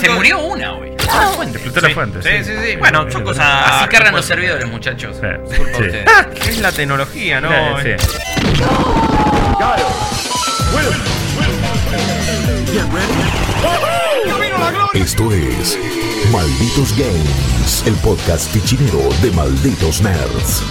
Se murió una hoy. Explotó la Sí, fuente. sí, sí, sí. Bueno, son cosas. Así cargan los servidores, muchachos. Sí. Es culpa de Sí. ustedes. Ah, es la tecnología, ¿no? Sí, sí. Esto es Malditos Games, el podcast fichinero de Malditos Nerds.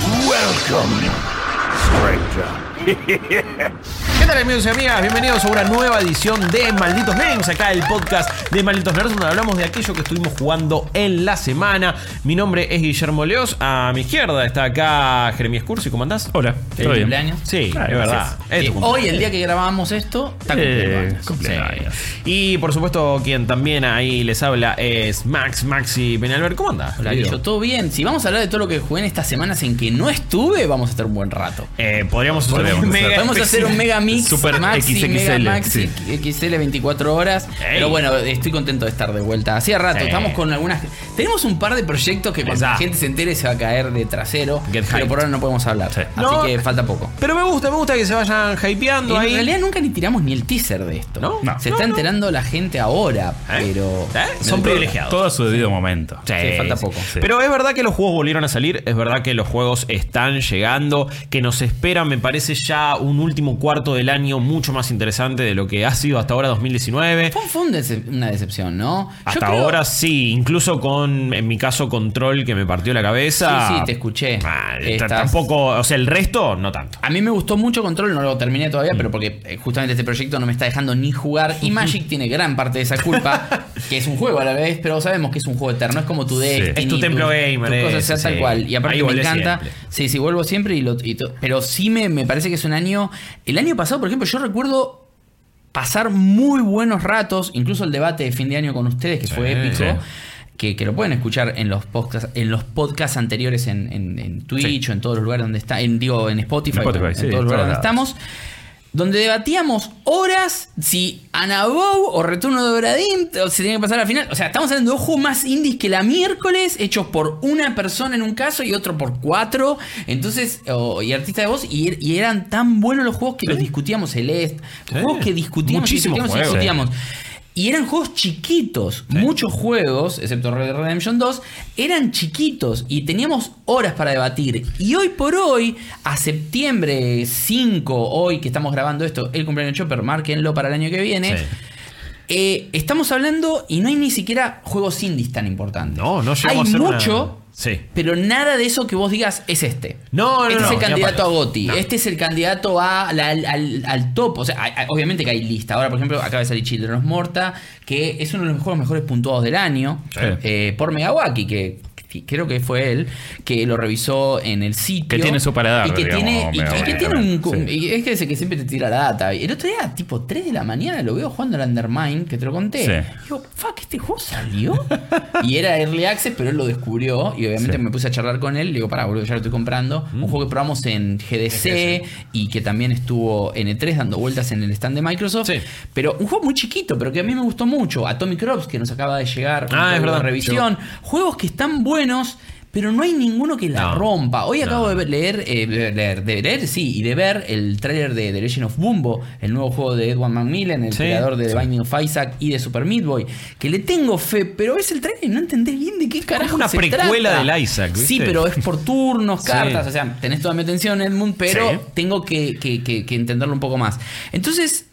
¿Qué tal amigos y amigas? Bienvenidos a una nueva edición de Malditos Games, acá el podcast de Malditos Nerds, donde hablamos de aquello que estuvimos jugando en la semana. Mi nombre es Guillermo Leos, a mi izquierda está acá Jeremías Cursi, ¿cómo andás? Hola, ¿Feliz ¿todo bien? cumpleaños? Sí, Ah, es verdad. Es tu cumpleaños. hoy, el día que grabamos esto, está Eh, años. cumpleaños. Y por supuesto, quien también ahí les habla es Max Maxi Penalver. ¿Cómo andás? Hola? Guillo, ¿todo bien? Si vamos a hablar de todo lo que jugué en estas semanas en que no estuve, vamos a estar un buen rato. Eh, podríamos hacer. Mega Podemos hacer un mega mix Super maxi, XXL, mega maxi, sí. XL 24 horas. Pero bueno, estoy contento de estar de vuelta. Hacía rato, Sí. estamos con algunas. Tenemos un par de proyectos que cuando la gente se entere se va a caer de trasero. Get pero hyped. por ahora no podemos hablar. Sí. Así No. que falta poco. Pero me gusta, me gusta que se vayan hypeando En ahí. realidad nunca ni tiramos ni el teaser de esto. ¿No? No. Se No, está no. enterando la gente ahora, ¿Eh? pero. ¿Eh? Son privilegiados. Todo a su debido momento. Sí, Sí, falta poco. Sí. Pero es verdad que los juegos volvieron a salir, es verdad que los juegos están llegando, que nos espera, me parece ya un último cuarto del año mucho más interesante de lo que ha sido hasta ahora 2019. Fue, fue un decep- una decepción, ¿no? Hasta creo- ahora sí, incluso con, en mi caso, Control que me partió la cabeza. Sí, sí, te escuché. Ah, Estás- Tampoco, o sea, el resto no tanto. A mí me gustó mucho Control, no lo terminé Mm. todavía, pero porque eh, justamente este proyecto no me está dejando ni jugar. Y Magic tiene gran parte de esa culpa, que es un juego a la vez, pero sabemos que es un juego eterno. Es como tu Destiny. Es tu templo gamer, tus cosas sea tal sí. cual. Y aparte Ahí me encanta. siempre. Sí, sí, vuelvo siempre. Y lo, y pero sí me, me parece que es un año. El año pasado, por ejemplo, yo recuerdo pasar muy buenos ratos, incluso el debate de fin de año con ustedes, que fue épico. sí. Que, que lo pueden escuchar en los podcasts, en los podcasts anteriores en, en- en Twitch o en todos los lugares donde está, en, digo, en Spotify, En Spotify, en todos los lugares donde estamos, donde debatíamos horas si Anabou o Retorno de Obradín se tenía que pasar al final. O sea, estamos hablando de dos juegos más indies que la miércoles, hechos por una persona en un caso y otro por cuatro. Entonces, y artista de voz, y, y eran tan buenos los juegos que los discutíamos Celeste. Juegos que discutíamos y Muchísimos discutíamos y juegos. discutíamos. Y eran juegos chiquitos. Muchos juegos, excepto Red Dead Redemption 2, eran chiquitos y teníamos horas para debatir. Y hoy por hoy, a septiembre 5, hoy que estamos grabando esto, el cumpleaños de Chopper, márquenlo para el año que viene. Sí. Eh, estamos hablando y no hay ni siquiera juegos indies tan importantes. No, no Hay llegamos a ser una- mucho, Sí. pero nada de eso que vos digas es este. No, no, Este no, es el candidato a. No. Este es el candidato a la- al, al- al top. O sea, hay- hay- obviamente que hay lista. Ahora, por ejemplo, acaba de salir Children of Morta, que es uno de los juegos mejores puntuados del año. Sí. eh, por Megawaki, que creo que fue él, que lo revisó en el sitio. Que tiene su paladar, Y que digamos, tiene, y- y, que tiene un. también, sí. y es que ese que siempre te tira la data. El otro día, tipo 3 de la mañana, lo veo jugando al Undermine, que te lo conté. Sí. Digo, fuck, este juego salió. y era Early Access, pero él lo descubrió. Y obviamente Sí. me puse a charlar con él. Le digo, pará, boludo, ya lo estoy comprando. Un juego que probamos en GDC y que también estuvo en E3 dando vueltas en el stand de Microsoft. Sí. Pero un juego muy chiquito, pero que a mí me gustó mucho. Atomic Crops, que nos acaba de llegar. Ah, es verdad. Revisión. Juegos que están buenos. Pero no hay ninguno que la No. rompa. Hoy No. acabo de leer, eh, de leer, de leer, sí, y de ver el tráiler de The Legend of Bumbo, el nuevo juego de Edward McMillan, el Sí, creador de sí. The Binding of Isaac y de Super Meat Boy, que le tengo fe, pero ves el tráiler y no entendés bien de qué carajo una se precuela trata. del Isaac, ¿viste? Sí, pero es por turnos, Sí. cartas, o sea, tenés toda mi atención, Edmund, pero tengo que, que- que- que entenderlo un poco más. Entonces,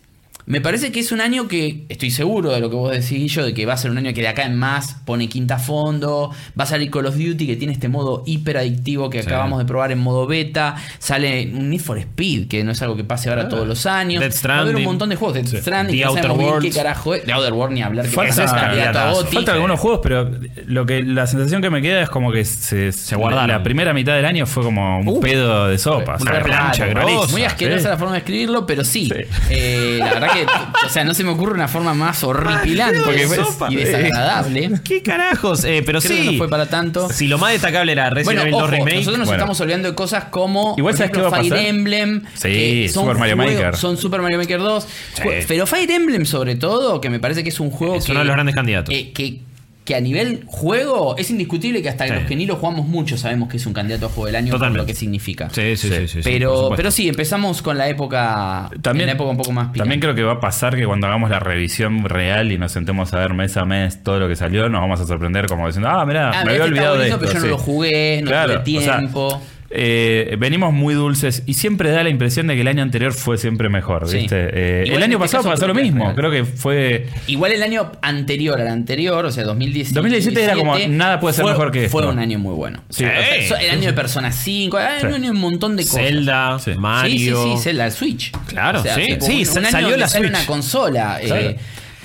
me parece que es un año que, estoy seguro de lo que vos decís yo, de que va a ser un año que de acá en más pone quinta fondo, va a salir Call of Duty que tiene este modo hiper adictivo que Sí. acabamos de probar en modo beta, sale un Need for Speed, que no es algo que pase ahora todos los años, Death va a haber un montón de juegos, Death Sí. Stranding, The que Outer bien qué carajo es, The Outer World ni hablar, que Falta- parece candidato a candidatazo. GOTY. Faltan algunos juegos, pero lo que la sensación que me queda es como que se, se guardaron. La primera mitad del año fue como un Uh, pedo de sopa. Una plancha grosa. Muy sí. asquerosa la forma de escribirlo, pero sí. Sí. Eh, la verdad que, o sea, no se me ocurre una forma más horripilante y desagradable. ¿Qué carajos? Eh, pero Creo sí. que no fue para tanto. Si lo más destacable era Resident Bueno, Evil ojo, 2 Remake. nosotros nos bueno. estamos olvidando de cosas como Igual, por ¿sabes ejemplo, qué va a Fire pasar? Emblem, Sí, que son Super Mario Maker. Son Super Mario Maker 2. Jue- Pero Fire Emblem, sobre todo, que me parece que es un juego Es que. uno de los grandes candidatos. eh, que que a nivel juego es indiscutible que hasta Sí. los que ni lo jugamos mucho sabemos que es un candidato a juego del año Totalmente. por lo que significa. Sí, sí, sí. sí, pero, pero sí, empezamos con la época. También, la época un poco más picante. también creo que va a pasar que cuando hagamos la revisión real y nos sentemos a ver mes a mes todo lo que salió, nos vamos a sorprender como diciendo, ah, mirá, Ah, me había olvidado de esto. pero yo no lo jugué, no Claro, tuve o sea, tiempo. Eh, venimos muy dulces y siempre da la impresión de que el año anterior fue siempre mejor, Sí. ¿viste? Eh, el año este pasado pasó lo mismo, real. creo que fue... Igual el año anterior al anterior, o sea, 2017. 2017 era como, nada puede ser fue- mejor que esto. Fue un año muy bueno. Sí. O sea, so- el año de Persona 5, ah, Sí. un año de un montón de cosas. Zelda, Sí. Mario. Sí, sí, sí, Zelda, Switch. Claro, sí, tipo, sí, un, un sa- año salió la sale Switch. una consola. eh, Claro.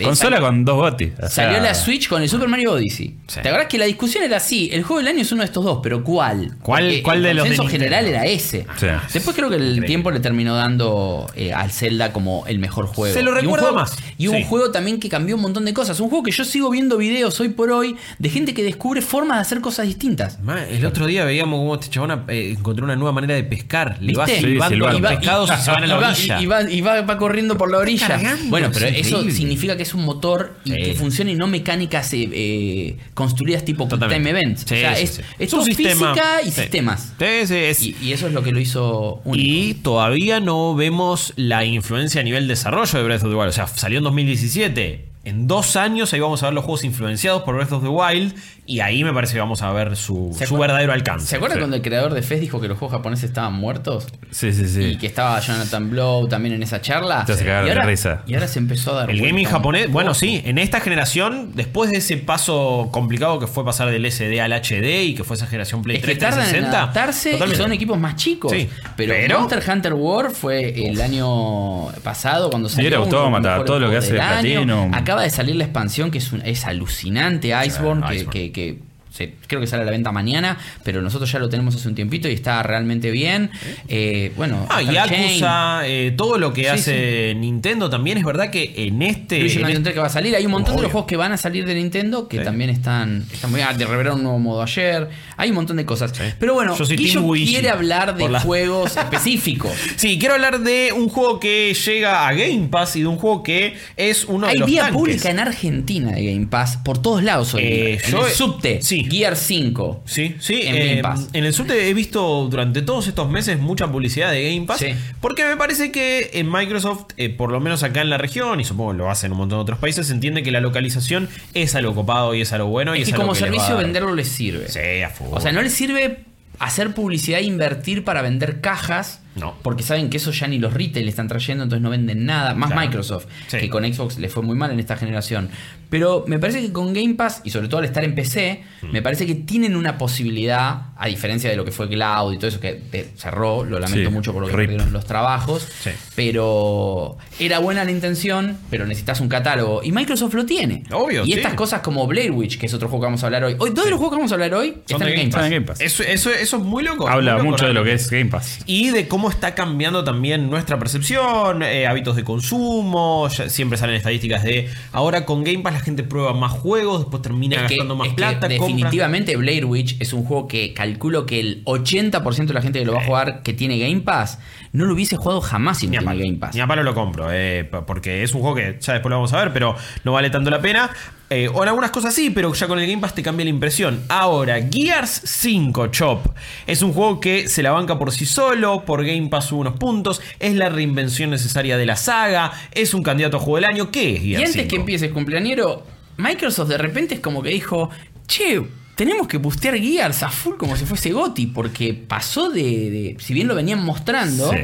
Consola con dos gotis. o Salió la Switch con el Super Mario Odyssey. Sí. ¿Te acuerdas que la discusión era así? El juego del año es uno de estos dos, pero ¿cuál? ¿Cuál- Porque cuál de el los de consenso Nintendo? general era ese. Sí. Después creo que el tiempo le terminó dando eh, al Zelda como el mejor juego. Se lo recuerda más. Y un Sí. juego también que cambió un montón de cosas. Un juego que yo sigo viendo videos hoy por hoy de gente que descubre formas de hacer cosas distintas. Ma, El otro día veíamos cómo este chabón eh, encontró una nueva manera de pescar. Le va silbando los pescados y, se van a la y va- orilla. y va, y va- va corriendo por la orilla. cargando, bueno, pero es eso increíble. significa que es un motor y Sí. que funciona y no mecánicas eh, eh, construidas tipo. Time Events. Sí, o sea, sí, es, sí. es todo sistema. física y sistemas. Sí, sí, es- Y, y eso es lo que lo hizo único. Y todavía no vemos la influencia a nivel desarrollo de Breath of the Wild. O sea, salió en 2017. En dos años ahí vamos a ver los juegos influenciados por Breath of the Wild. Y ahí me parece que vamos a ver su, ¿Se su verdadero alcance. ¿Se acuerdan Sí. cuando el creador de Fez dijo que los juegos japoneses estaban muertos? Sí, sí, sí. Y que estaba Jonathan Blow también en esa charla. Cagar y, ahora, risa. y ahora se empezó a dar El gaming japonés, bueno, sí, en esta generación, después de ese paso complicado que fue pasar del SD al HD y que fue esa generación Play Es que 3 tardan en 360, adaptarse y son equipos más chicos. Sí, Pero, pero- Monster Hunter World fue el año pasado cuando salió. era de los Autómata, todo lo que hace del año. Platinum. Acaba de salir la expansión que es, un- es alucinante, Iceborne, que, Iceborne. que- que Okay. Se- creo que sale a la venta mañana, pero nosotros ya lo tenemos hace un tiempito y está realmente bien. Eh, bueno, Ah, Yakuza, eh, todo lo que Sí, hace Nintendo también es verdad que en este. Luigi en este- 3 que va a salir. Hay un montón de los juegos que van a salir de Nintendo que Sí. también están, están muy bien. Ah, de revelaron un nuevo modo ayer. Hay un montón de cosas. Pero bueno, Yo Guillo quiere hablar de la- juegos específicos. Sí, quiero hablar de un juego que llega a Game Pass y de un juego que es uno de Hay los vía tanques. pública en Argentina de Game Pass por todos lados hoy. Eh, en yo- el subte, sí. Gear 5. Sí, sí. En eh, Game Pass. en el subte he visto durante todos estos meses mucha publicidad de Game Pass. Sí. Porque me parece que en Microsoft, eh, por lo menos acá en la región, y supongo que lo hacen en un montón de otros países, se entiende que la localización es algo copado y es algo bueno. y Es es que algo como que le servicio dar- venderlo les sirve. Sí, a full. O sea, no les sirve hacer publicidad e invertir para vender cajas. No. Porque saben que eso ya ni los retail están trayendo, entonces no venden nada. Más Claro. Microsoft, Sí. que con Xbox le fue muy mal en esta generación. Pero me parece que con Game Pass, y sobre todo al estar en PC, Mm. me parece que tienen una posibilidad, a diferencia de lo que fue Cloud y todo eso que cerró, lo lamento Sí. mucho por lo que Rip. perdieron los trabajos. Sí. Pero era buena la intención, pero necesitas un catálogo. Y Microsoft lo tiene. Obvio, Y sí. estas cosas como Blair Witch, que es otro juego que vamos a hablar hoy. Hoy, todos los juegos que vamos a hablar hoy Son están en Game Game Pass. Está en Game Pass. Eso, eso, eso es muy loco. Habla muy loco, mucho de lo que es Game Pass. Y de cómo está cambiando también nuestra percepción, eh, hábitos de consumo. ya siempre salen estadísticas de ahora con Game Pass la gente prueba más juegos, después termina Es que, gastando más es que plata. compra. definitivamente Blair Witch es un juego que calculo que el 80% de la gente que lo va a jugar que tiene Game Pass no lo hubiese jugado jamás si no Ni a, tiene palo, Game Pass. ni a palo lo compro, eh, porque es un juego que ya después lo vamos a ver, pero no vale tanto la pena. Eh, o en algunas cosas sí, pero ya con el Game Pass te cambia la impresión. Ahora, Gears 5 Chop es un juego que se la banca por sí solo, por Game Pass sube unos puntos, es la reinvención necesaria de la saga, es un candidato a juego del año. ¿Qué es Y Gears antes 5? que empiece el cumpleañero, Microsoft de repente es como que dijo, che, tenemos que bustear Gears a full como si fuese Gotti, porque pasó de, de- si bien lo venían mostrando, Sí.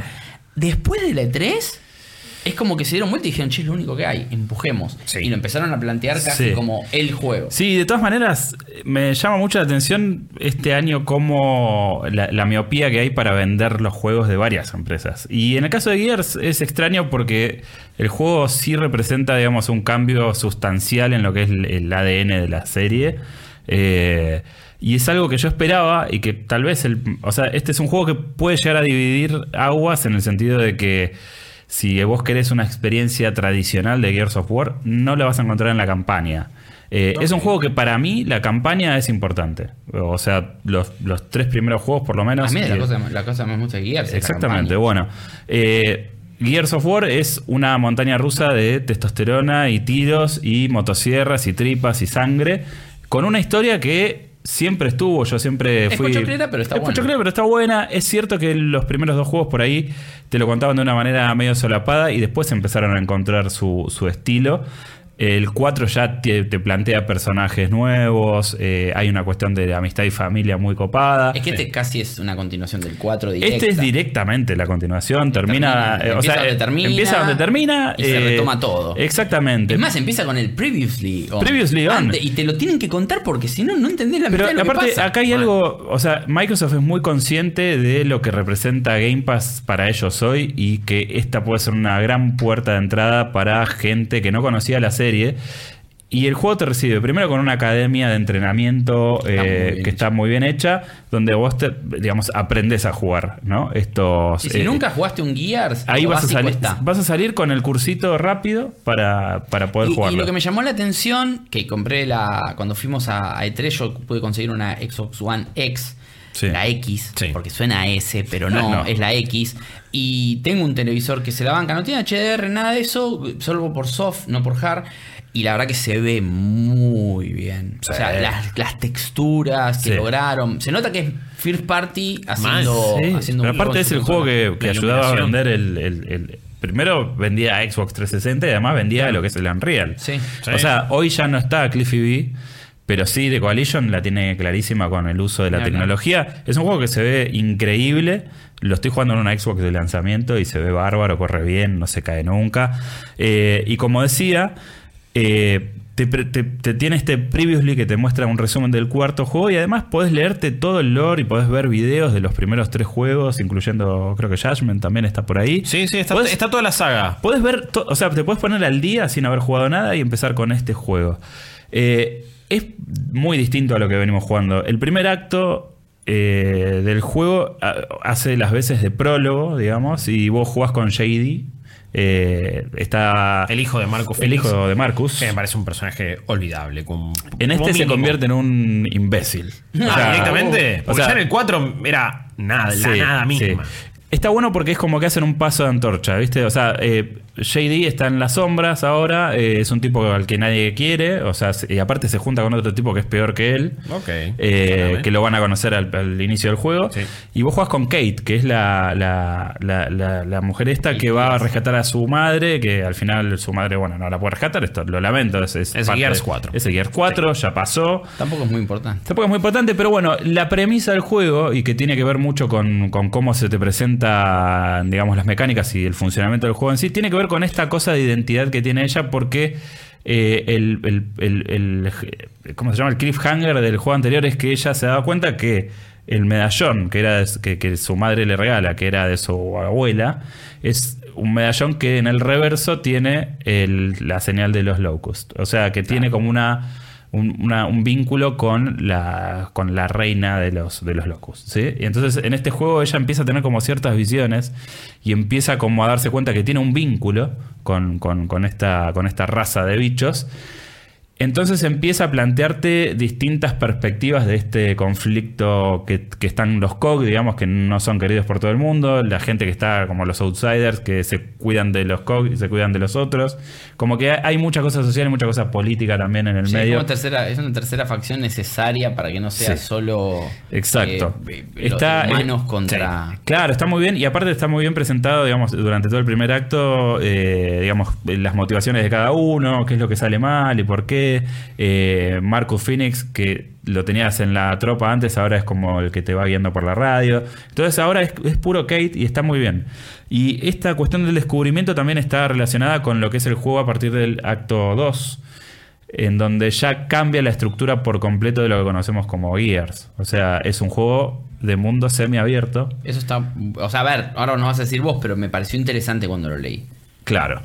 después de la E3, es como que se dieron vuelta y dijeron, che, es lo único que hay, empujemos. Sí. Y lo empezaron a plantear casi Sí. como el juego. Sí, de todas maneras, me llama mucho la atención este año como la, la miopía que hay para vender los juegos de varias empresas. Y en el caso de Gears es extraño porque el juego sí representa, digamos, un cambio sustancial en lo que es el, el ADN de la serie. Eh, y es algo que yo esperaba y que tal vez, el, o sea, este es un juego que puede llegar a dividir aguas en el sentido de que si vos querés una experiencia tradicional de Gears of War, no la vas a encontrar en la campaña. Eh, Es un juego que para mí la campaña es importante. O sea, los, los tres primeros juegos por lo menos... A mí es la eh, cosa, la cosa más de Gears. Exactamente, bueno. eh, Gears of War es una montaña rusa de testosterona y tiros y motosierras y tripas y sangre con una historia que siempre estuvo, yo siempre Es fui... pochoclera, pero está es buena. pochoclera, pero está buena. Es cierto que los primeros dos juegos por ahí te lo contaban de una manera medio solapada y después empezaron a encontrar su, su estilo. El 4 ya te, te plantea personajes nuevos, eh, hay una cuestión de amistad y familia muy copada. Es que este casi es una continuación del 4 directa. Este es directamente la continuación, termina, Termina, eh, o empieza sea, donde eh, termina empieza donde termina y se retoma todo. Exactamente. Es más, empieza con el previously on. Previously on. Antes, y te lo tienen que contar porque si no, no entendés la Pero mitad de lo que aparte, pasa. acá hay algo, o sea, Microsoft es muy consciente de lo que representa Game Pass para ellos hoy y que esta puede ser una gran puerta de entrada para gente que no conocía la serie. Y el juego te recibe primero con una academia de entrenamiento Está eh, que está muy bien hecha, donde vos, te, digamos, aprendes a jugar, ¿no? Estos... Y si eh, nunca jugaste un Gears, Ahí vas a, salir, está. vas a salir con el cursito rápido para, para poder Y, y jugarlo. lo que me llamó la atención, que compré la. Cuando fuimos a, a E3, yo pude conseguir una Xbox One X. Sí. La X, Sí. porque suena a S, pero no, No. es la X. Y tengo un televisor que se la banca, no tiene HDR, nada de eso, solo por soft, no por hard. Y la verdad que se ve muy bien. Sí. O sea, las, las texturas que lograron. Se nota que es First Party haciendo. Sí, haciendo pero aparte es el juego que, que ayudaba a vender el, el- el- Primero vendía a Xbox 360 y además vendía lo que es el Unreal. Sí. O sea, hoy ya no está Cliffy B, pero sí The Coalition la tiene clarísima con el uso de la tecnología. Es un juego que se ve increíble. Lo estoy jugando en una Xbox de lanzamiento y se ve bárbaro, corre bien, no se cae nunca. Eh, y como decía, eh, te, pre- te- te tiene este previously que te muestra un resumen del cuarto juego y además podés leerte todo el lore y podés ver videos de los primeros tres juegos, incluyendo creo que Judgment también está por ahí. Sí, sí, está, Podés- está toda la saga. Puedes ver, o sea, te puedes poner al día sin haber jugado nada y empezar con este juego. Eh, es muy distinto a lo que venimos jugando. El primer acto eh, del juego ah, hace las veces de prólogo, digamos, y vos jugás con JD. Eh, está El hijo de Marco el hijo de Marcus. Que me parece un personaje olvidable. con- En este se convierte en un imbécil. Ah, O sea, directamente. o Porque sea, ya en el 4 era nada, la nada sí. Está bueno porque es como que hacen un paso de antorcha, ¿viste? O sea, eh, JD está en las sombras ahora, eh, es un tipo al que nadie quiere, o sea, se- y aparte se junta con otro tipo que es peor que él, Ok. eh, que lo van a conocer al, al inicio del juego. Sí. Y vos jugás con Kate, que es la, la, la- la- la mujer esta que va a rescatar a su madre, que al final su madre, bueno, no la puede rescatar, esto lo lamento. Es, es Es Gears de- 4. Es el Gears 4, ya pasó. Tampoco es muy importante. Tampoco es muy importante, pero bueno, la premisa del juego y que tiene que ver mucho con, con cómo se te presenta, digamos, las mecánicas y el funcionamiento del juego en sí, tiene que ver con esta cosa de identidad que tiene ella porque eh, el, el- el- el- ¿cómo se llama? El cliffhanger del juego anterior es que ella se daba cuenta que el medallón que, era de- que, que su madre le regala, que era de su abuela, es un medallón que en el reverso tiene la señal de los locusts. O sea, que tiene como una un, un vínculo con la, con la reina de los, de los locos. ¿sí? Y entonces en este juego ella empieza a tener como ciertas visiones y empieza como a darse cuenta que tiene un vínculo con- con esta, con esta raza de bichos. Entonces empieza a plantearte distintas perspectivas de este conflicto que, que están los COG, digamos, que no son queridos por todo el mundo, la gente que está como los outsiders, que se cuidan de los COG y se cuidan de los otros. Como que hay- mucha cosa social y mucha cosa política también en el Sí, es, medio. como tercera, es una tercera facción necesaria para que no sea Sí. solo Exacto. eh, Está humanos eh, contra. sí. Claro, está muy bien y aparte está muy bien presentado, digamos, durante todo el primer acto, eh, digamos, las motivaciones de cada uno, qué es lo que sale mal y por qué. Eh, Marcus Phoenix, que lo tenías en la tropa antes, ahora es como el que te va guiando por la radio. Entonces ahora es, es puro Kate y está muy bien. Y esta cuestión del descubrimiento también está relacionada con lo que es el juego a partir del acto 2 en donde ya cambia la estructura por completo de lo que conocemos como Gears. O sea, es un juego de mundo semiabierto. Eso está. O sea, a ver, ahora nos vas a decir vos, pero me pareció interesante cuando lo leí. Claro.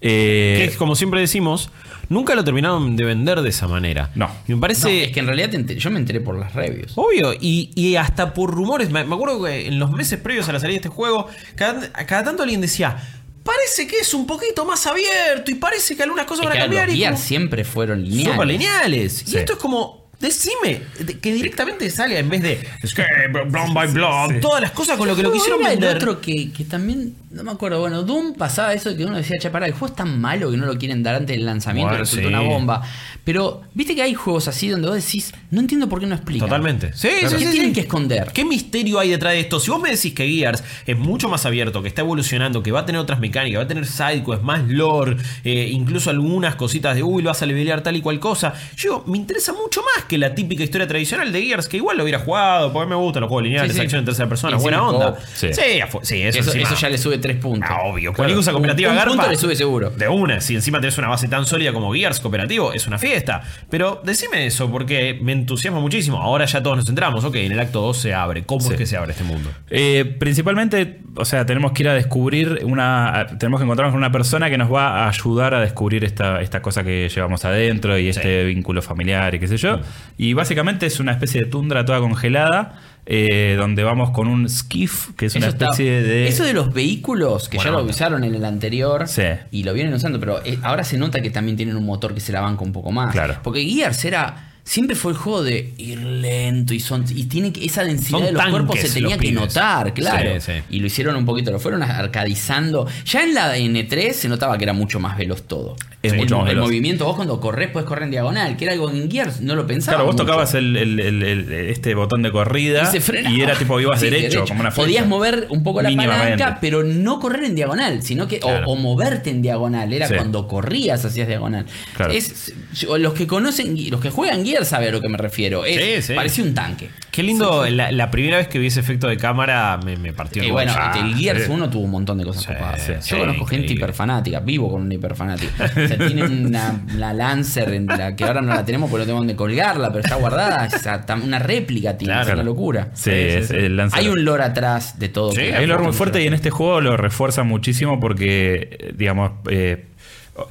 Que Eh, es, como siempre decimos, nunca lo terminaron de vender de esa manera. No. Y me parece. No, es que en realidad yo me enteré por las reviews. Obvio, y, y hasta por rumores, me, me acuerdo que en los meses previos a la salida de este juego, cada, cada tanto alguien decía, parece que es un poquito más abierto y parece que algunas cosas Es van que a los cambiar. y Gears como- siempre fueron lineales. Súper lineales. Sí. Y esto es como, Decime de- que directamente sale en vez de Escape, Blown by Blown, todas las cosas con lo que lo ¿Cómo quisieron era el vender. otro que, que también, no me acuerdo, bueno, Doom pasaba eso de que uno decía, che, pará, el juego es tan malo que no lo quieren dar antes del lanzamiento, Bueno, resultó sí. una bomba. Pero, viste que hay juegos así donde vos decís, no entiendo por qué no explican. Totalmente. Sí, ¿Qué sí, sí, tienen sí. que esconder? ¿Qué misterio hay detrás de esto? Si vos me decís que Gears es mucho más abierto, que está evolucionando, que va a tener otras mecánicas, va a tener sidequests, más lore, eh, incluso algunas cositas de uy, lo vas a levelear tal y cual cosa. Yo me interesa mucho más que la típica historia tradicional de Gears, que igual lo hubiera jugado, porque me gustan los juegos lineales, Sí, sí. acción en tercera persona, Y buena onda. Sí, eso, Eso, encima- eso ya le sube tres puntos. Ah, obvio. Claro. Cualquier cosa cooperativa un, un garpa. punto le sube seguro. De una, si encima tenés una base tan sólida como Gears cooperativo, es una fiesta. Pero decime eso, porque me entusiasma muchísimo. Ahora ya todos nos centramos, ok, en el acto 2 se abre. ¿Cómo Sí. es que se abre este mundo? Eh, principalmente, o sea, tenemos que ir a descubrir una. Tenemos que encontrarnos con una persona que nos va a ayudar a descubrir esta, esta cosa que llevamos adentro y este vínculo familiar y qué sé yo. Y básicamente es una especie de tundra toda congelada. eh, donde vamos con un skiff, que es una está- especie de. Eso de los vehículos, que ya lo usaron en el anterior Sí. y lo vienen usando, pero eh, ahora se nota que también tienen un motor que se la banca un poco más. Claro. Porque Gears era. Siempre fue el juego de ir lento y son y tiene que esa densidad Son de los cuerpos se tenía que notar, claro. Sí, sí. Y lo hicieron un poquito, lo fueron arcadizando. Ya en la N3 se notaba que era mucho más veloz todo. Es el, mucho más el veloz. movimiento, vos cuando corres puedes correr en diagonal, que era algo en Gears no lo pensaba. Claro, vos mucho. tocabas el, el- el- el- este botón de corrida Y se frenaba. y era tipo ibas Sí, derecho, como una flecha. Podías mover un poco la palanca, pero no correr en diagonal, sino que. o- Claro. O, moverte en diagonal. Era Sí. cuando corrías hacías diagonal. Claro. Es, los que conocen, los que juegan Gears saben a lo que me refiero. Es, Sí, sí. Parecía un tanque. Qué lindo, La, la primera vez que vi ese efecto de cámara me, me partió el Y bueno, el Gears sí. 1 tuvo un montón de cosas Sí, copadas. sí, Yo sí, conozco gente hiperfanática, vivo con una hiperfanática. O sea, tiene una, la Lancer en la que ahora no la tenemos porque no tengo donde colgarla, pero está guardada. O sea, tam- una réplica tiene, Claro. es una locura. Sí, es el Lancer. Hay un lore atrás de todo. Sí, Hay un lore muy fuerte y en este juego lo refuerza muchísimo porque, eh, digamos, eh,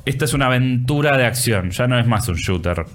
esta es una aventura de acción, ya no es más un shooter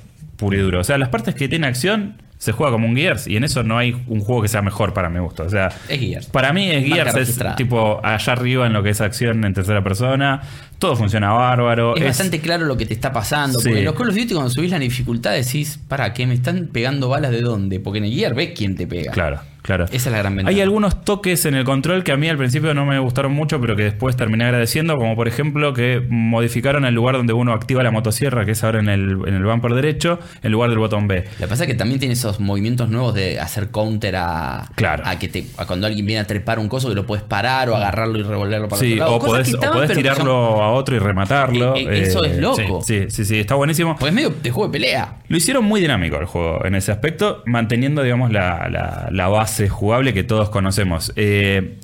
puro y duro. O sea, las partes que tiene acción se juega como un Gears y en eso no hay un juego que sea mejor para mi gusto. O sea, Es Gears. para mí es Gears, es tipo allá arriba en lo que es acción en tercera persona, todo funciona bárbaro. Es, bastante claro lo que te está pasando. Sí. Porque en los Call of Duty, cuando subís la dificultad, decís, ¿para qué me están pegando balas de dónde? Porque en el Gear ves quién te pega. Claro, claro. Esa es la gran ventaja. Hay algunos toques en el control que a mí al principio no me gustaron mucho, pero que después terminé agradeciendo, como por ejemplo que modificaron el lugar donde uno activa la motosierra, que es ahora en el, en el bumper derecho, en lugar del botón B. Lo que pasa es que también tiene esos movimientos nuevos de hacer counter a, Claro. a que te, a cuando alguien viene a trepar un coso que lo puedes parar o agarrarlo y revolverlo para Sí, otro lado. o podés, o podés son- tirarlo a otro y rematarlo. Eh, eh, eso es loco. Sí, sí, sí, está buenísimo. Pues es medio de juego de pelea. Lo hicieron muy dinámico el juego en ese aspecto, manteniendo, digamos, la, la- la base jugable que todos conocemos. Eh,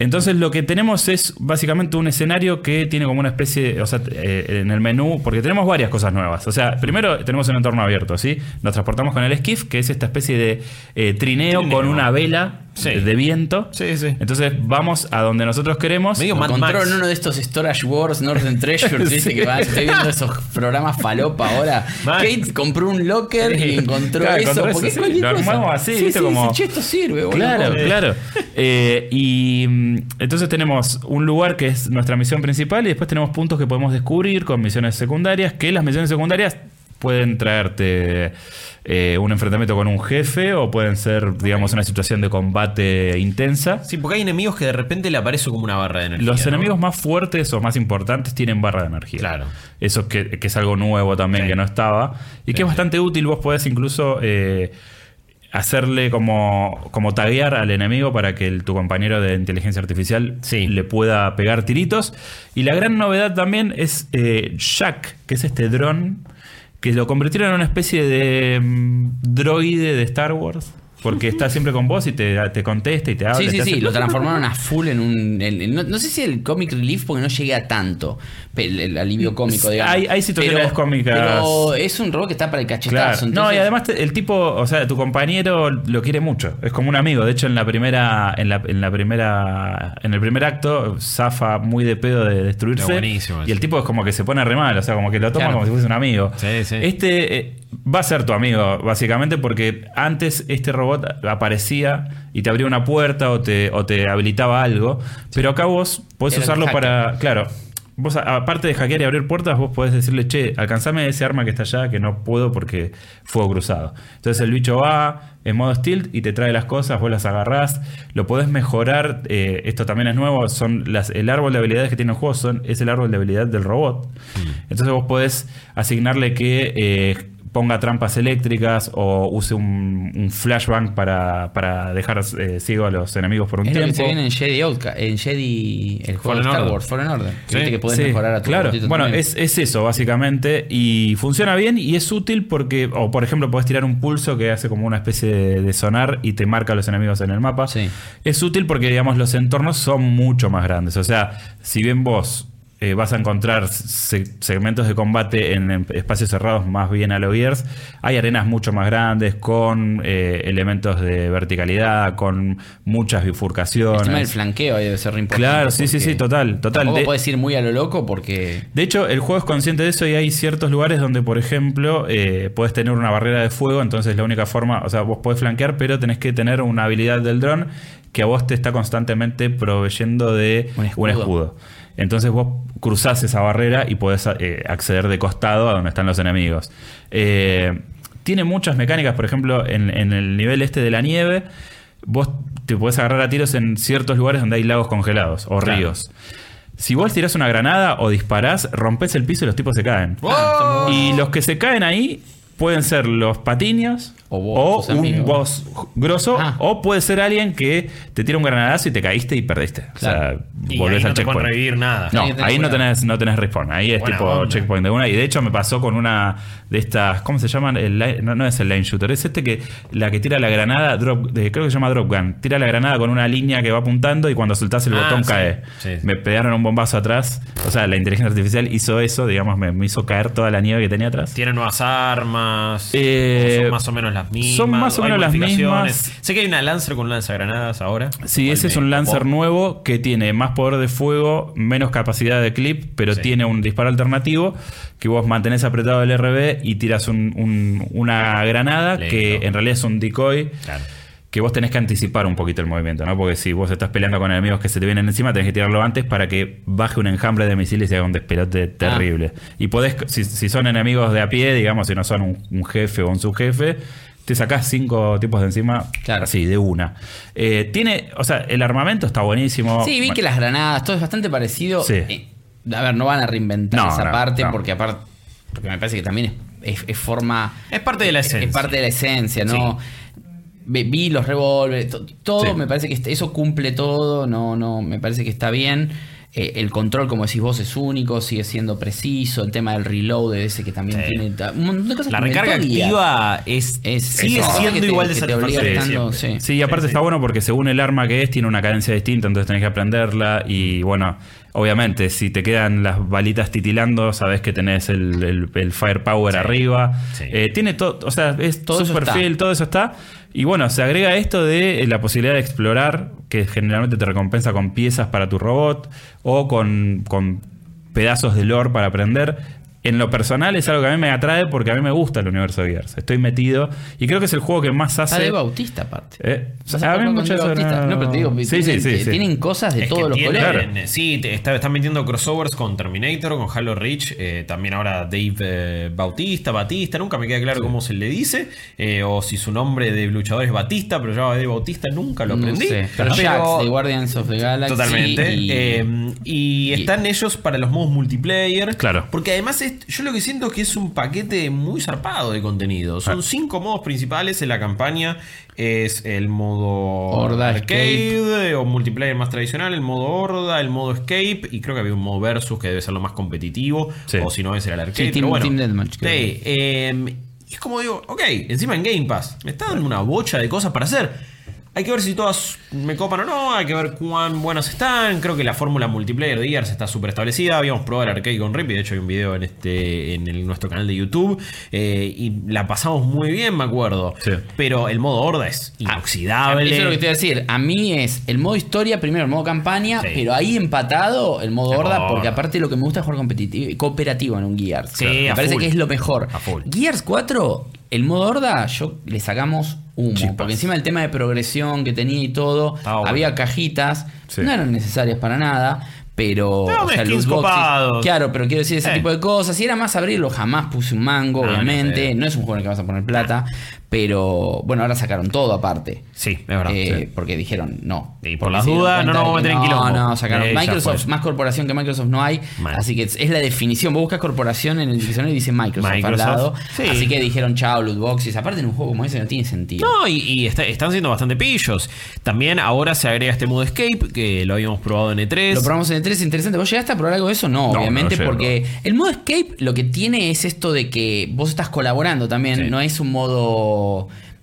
entonces lo que tenemos es básicamente un escenario que tiene como una especie, de- o sea, eh, en el menú, porque tenemos varias cosas nuevas. O sea, primero tenemos un entorno abierto, ¿sí? Nos transportamos con el skiff, que es esta especie de eh, trineo, Trineo. con una vela Sí. de, viento. Sí, sí. Entonces vamos a donde nosotros queremos. Medio Mad Encontró Max. en uno de estos Storage Wars, Northern Treasures, ¿viste? Que van, estoy viendo esos programas falopa ahora. Kate compró un locker y encontró Claro, eso. porque eso, es lo armamos así, sí, ¿viste? sí, Como- sí, che, esto sirve, boludo. Claro, claro. Eh, y mm, entonces tenemos un lugar que es nuestra misión principal y después tenemos puntos que podemos descubrir con misiones secundarias, que las misiones secundarias pueden traerte eh, un enfrentamiento con un jefe o pueden ser, digamos, una situación de combate intensa. Sí, porque hay enemigos que de repente le aparece como una barra de energía. Los ¿no? enemigos más fuertes o más importantes tienen barra de energía. Claro. Eso que, que es algo nuevo también Sí. que no estaba. Y Sí, que es bastante útil. Vos podés incluso eh, hacerle como, como taguear al enemigo para que el- tu compañero de inteligencia artificial Sí. le pueda pegar tiritos. Y la gran novedad también es eh, Jack, que es este dron que lo convirtieron en una especie de mm, droide de Star Wars. Porque está siempre con vos y te, te contesta y te habla. Sí, sí, sí, lo transformaron a full en un. en- en- no, no sé si el comic relief porque no llegué a tanto. El, el alivio cómico, digamos. Hay- hay situaciones cómicas. Pero es un robot que está para el Claro. cachetazo. No, y además te- el tipo, o sea, tu compañero lo quiere mucho. Es como un amigo. De hecho, en la primera, en la, en la primera, en el primer acto, zafa muy de pedo de destruirse. Está buenísimo y el tipo es como que se pone re mal, o sea, como que lo toma Claro. como si fuese un amigo. Sí, sí. Este eh, va a ser tu amigo, básicamente, porque antes este robot aparecía y te abría una puerta o te, o te habilitaba algo. Pero acá vos podés Era usarlo para. Claro. vos aparte de hackear y abrir puertas, vos podés decirle, che, alcanzame ese arma que está allá, que no puedo porque fuego cruzado. Entonces el bicho va en modo stealth y te trae las cosas, vos las agarrás, lo podés mejorar, eh, esto también es nuevo, son las, el árbol de habilidades que tiene el juego son, es el árbol de habilidad del robot. Entonces vos podés asignarle que eh, ponga trampas eléctricas o use un, un flashbang para, para dejar eh, ciego a los enemigos por un Es lo que tiempo. se viene en Jedi Outca- en Jedi, el juego Fallen de Star Order. Wars, Fallen Order. Sí. Viste que podés Sí, mejorar a tu Claro, bueno, es, es eso básicamente y funciona bien y es útil porque, o por ejemplo, podés tirar un pulso que hace como una especie de, de sonar y te marca a los enemigos en el mapa. Sí. Es útil porque, digamos, los entornos son mucho más grandes. O sea, si bien vos eh, vas a encontrar se- segmentos de combate en, en espacios cerrados más bien a lo Gears, hay arenas mucho más grandes con eh, elementos de verticalidad, con muchas El bifurcaciones. tema del flanqueo ahí debe ser re importante. Claro, sí, sí, sí, total, total. Tampoco De- podés ir muy a lo loco porque. de hecho, el juego es consciente de eso y hay ciertos lugares donde, por ejemplo, eh, puedes tener una barrera de fuego, entonces la única forma, o sea, vos podés flanquear, pero tenés que tener una habilidad del dron que a vos te está constantemente proveyendo de Un un escudo. Entonces vos cruzás esa barrera y podés eh, acceder de costado a donde están los enemigos. Eh, tiene muchas mecánicas, por ejemplo, en, en el nivel este de la nieve, vos te podés agarrar a tiros en ciertos lugares donde hay lagos congelados o Claro. ríos. Si vos tirás una granada o disparás, rompes el piso y los tipos se caen. Ah, Y los que se caen ahí pueden ser los patiños O o, vos, tus un amigos. boss grosso Ah. o puede ser alguien que te tira un granadazo y te caíste y perdiste. Claro. O sea, Y volvés ahí al no te pueden checkpoint. revivir nada. No, ahí no tenés, no tenés respawn. Ahí es Buena tipo onda. checkpoint de una. Y de hecho me pasó con una de estas. ¿Cómo se llaman? El no, no es el line shooter. Es este que la que tira la granada. Drop, de- creo que se llama drop gun. Tira la granada con una línea que va apuntando y cuando soltás el Ah, botón sí. cae. Sí, sí. Me pegaron un bombazo atrás. O sea, la inteligencia artificial hizo eso. Digamos, me, me hizo caer toda la nieve que tenía atrás. Tienen nuevas armas. Eh, son más o menos las mismas. son más o menos las mismas. Sé que hay una Lancer con lanzagranadas ahora. Sí, ese es un Lancer nuevo que tiene más poder de fuego, menos capacidad de clip, pero Sí. tiene un disparo alternativo que vos mantenés apretado el RB y tiras un- un- una granada que en realidad es un decoy. Claro. Que vos tenés que anticipar un poquito el movimiento, ¿no? Porque si vos estás peleando con enemigos que se te vienen encima, tenés que tirarlo antes para que baje un enjambre de misiles y haga un despelote terrible. Y podés, si, si son enemigos de a pie, digamos, si no son un, un jefe o un subjefe, te sacás cinco tipos de encima Claro. así, de una. Eh, tiene, o sea, el armamento está buenísimo. Sí, vi que las granadas, todo es bastante parecido. Sí. Eh, a ver, no van a reinventar No, esa no, parte no. porque aparte. Porque me parece que también es, es- es forma. Es parte de la es- esencia. Es parte de la esencia, ¿no? Vi los revólveres, to- todo, Sí. me parece que eso cumple todo, no, no, me parece que está bien. Eh, el control, como decís vos, es único, sigue siendo preciso. El tema del reload de ese que también Sí. tiene un montón de cosas. La que recarga activa es, Es- sigue es- siendo que te- igual de satisfactoria sí. Sí, y aparte Sí, está bueno porque según el arma que es, tiene una cadencia distinta, entonces tenés que aprenderla. Y bueno, obviamente, si te quedan las balitas titilando, sabes que tenés el, el- el firepower Sí. arriba. Sí. Eh, tiene todo, o sea, es Todo eso está. fiel, todo eso está. Y bueno, se agrega esto de eh, la posibilidad de explorar, que generalmente te recompensa con piezas para tu robot o con, con pedazos de lore para aprender. En lo personal es algo que a mí me atrae porque a mí me gusta el universo de Gears. Estoy metido y creo que es el juego que más Está hace. de Bautista, aparte. Eh, a mí mucho Dave eso Bautista. No, pero te digo, Sí, tienen, sí, sí, sí. tienen cosas de Es todos los tienen- colores. Sí, te- está- están metiendo crossovers con Terminator, con Halo Reach, eh, también ahora Dave eh, Bautista, Batista, nunca me queda claro cómo se le dice, eh, o si su nombre de luchador es Batista, pero yo a Dave Bautista nunca lo No aprendí. sé, Pero Jax de Guardians of the Galaxy. Totalmente. y- Eh, y están ellos para los modos multiplayer. Claro. Porque además es- yo lo que siento es que es un paquete muy zarpado de contenido. Son Ah. cinco modos principales en la campaña. Es el modo Horda, arcade o multiplayer más tradicional, el modo horda, el modo escape y creo que había un modo versus que debe ser lo más competitivo. Sí. O si no, ese era el arcade. Sí, pero Team- bueno. Team Deathmatch, Sí, eh, y es como digo, ok, encima en Game Pass me está dando una bocha de cosas para hacer. Hay que ver si todas me copan o no, hay que ver cuán buenas están. Creo que la fórmula multiplayer de Gears está súper establecida. Habíamos probado el arcade con Rip y de hecho hay un video en este en el- nuestro canal de YouTube. eh, y la pasamos muy bien, me acuerdo. Sí. Pero el modo horda es inoxidable. Eso es lo que te iba a decir. A mí es el modo historia, primero el modo campaña, Sí. pero ahí empatado el modo El horda, modo porque horda. aparte lo que me gusta es jugar competitivo, cooperativo en un Gears. Sí, me parece full. que es lo mejor. Gears 4, el modo horda, yo le sacamos humo. Chispas. Porque encima el tema de progresión que tenía y todo, bueno. había cajitas, Sí. no eran necesarias para nada. No, Pero. o sea, skins loot boxes- copados. Claro, pero quiero decir ese Eh. tipo de cosas. Si era más abrirlo, jamás puse un mango, No, obviamente. no No, es un juego en el que vas a poner plata. Pero bueno, ahora sacaron todo aparte. Sí, es verdad. Eh, sí. Porque dijeron no. Y por las dudas, no nos vamos a meter en quilombo. No, no, sacaron. Eh, Microsoft, más corporación que Microsoft no hay. Mal. Así que es, es la definición. Vos buscas corporación en el diccionario y dice Microsoft, Microsoft, al lado. sí. Así que dijeron chao, loot boxes. Aparte en un juego como ese no tiene sentido. No, y, y está- están siendo bastante pillos. También ahora se agrega este modo escape, que lo habíamos probado en E E3. Lo probamos en el 3, interesante. ¿Vos llegaste a probar algo de eso? No, No, obviamente, no porque el modo escape lo que tiene es esto de que vos estás colaborando también. Sí. No es un modo.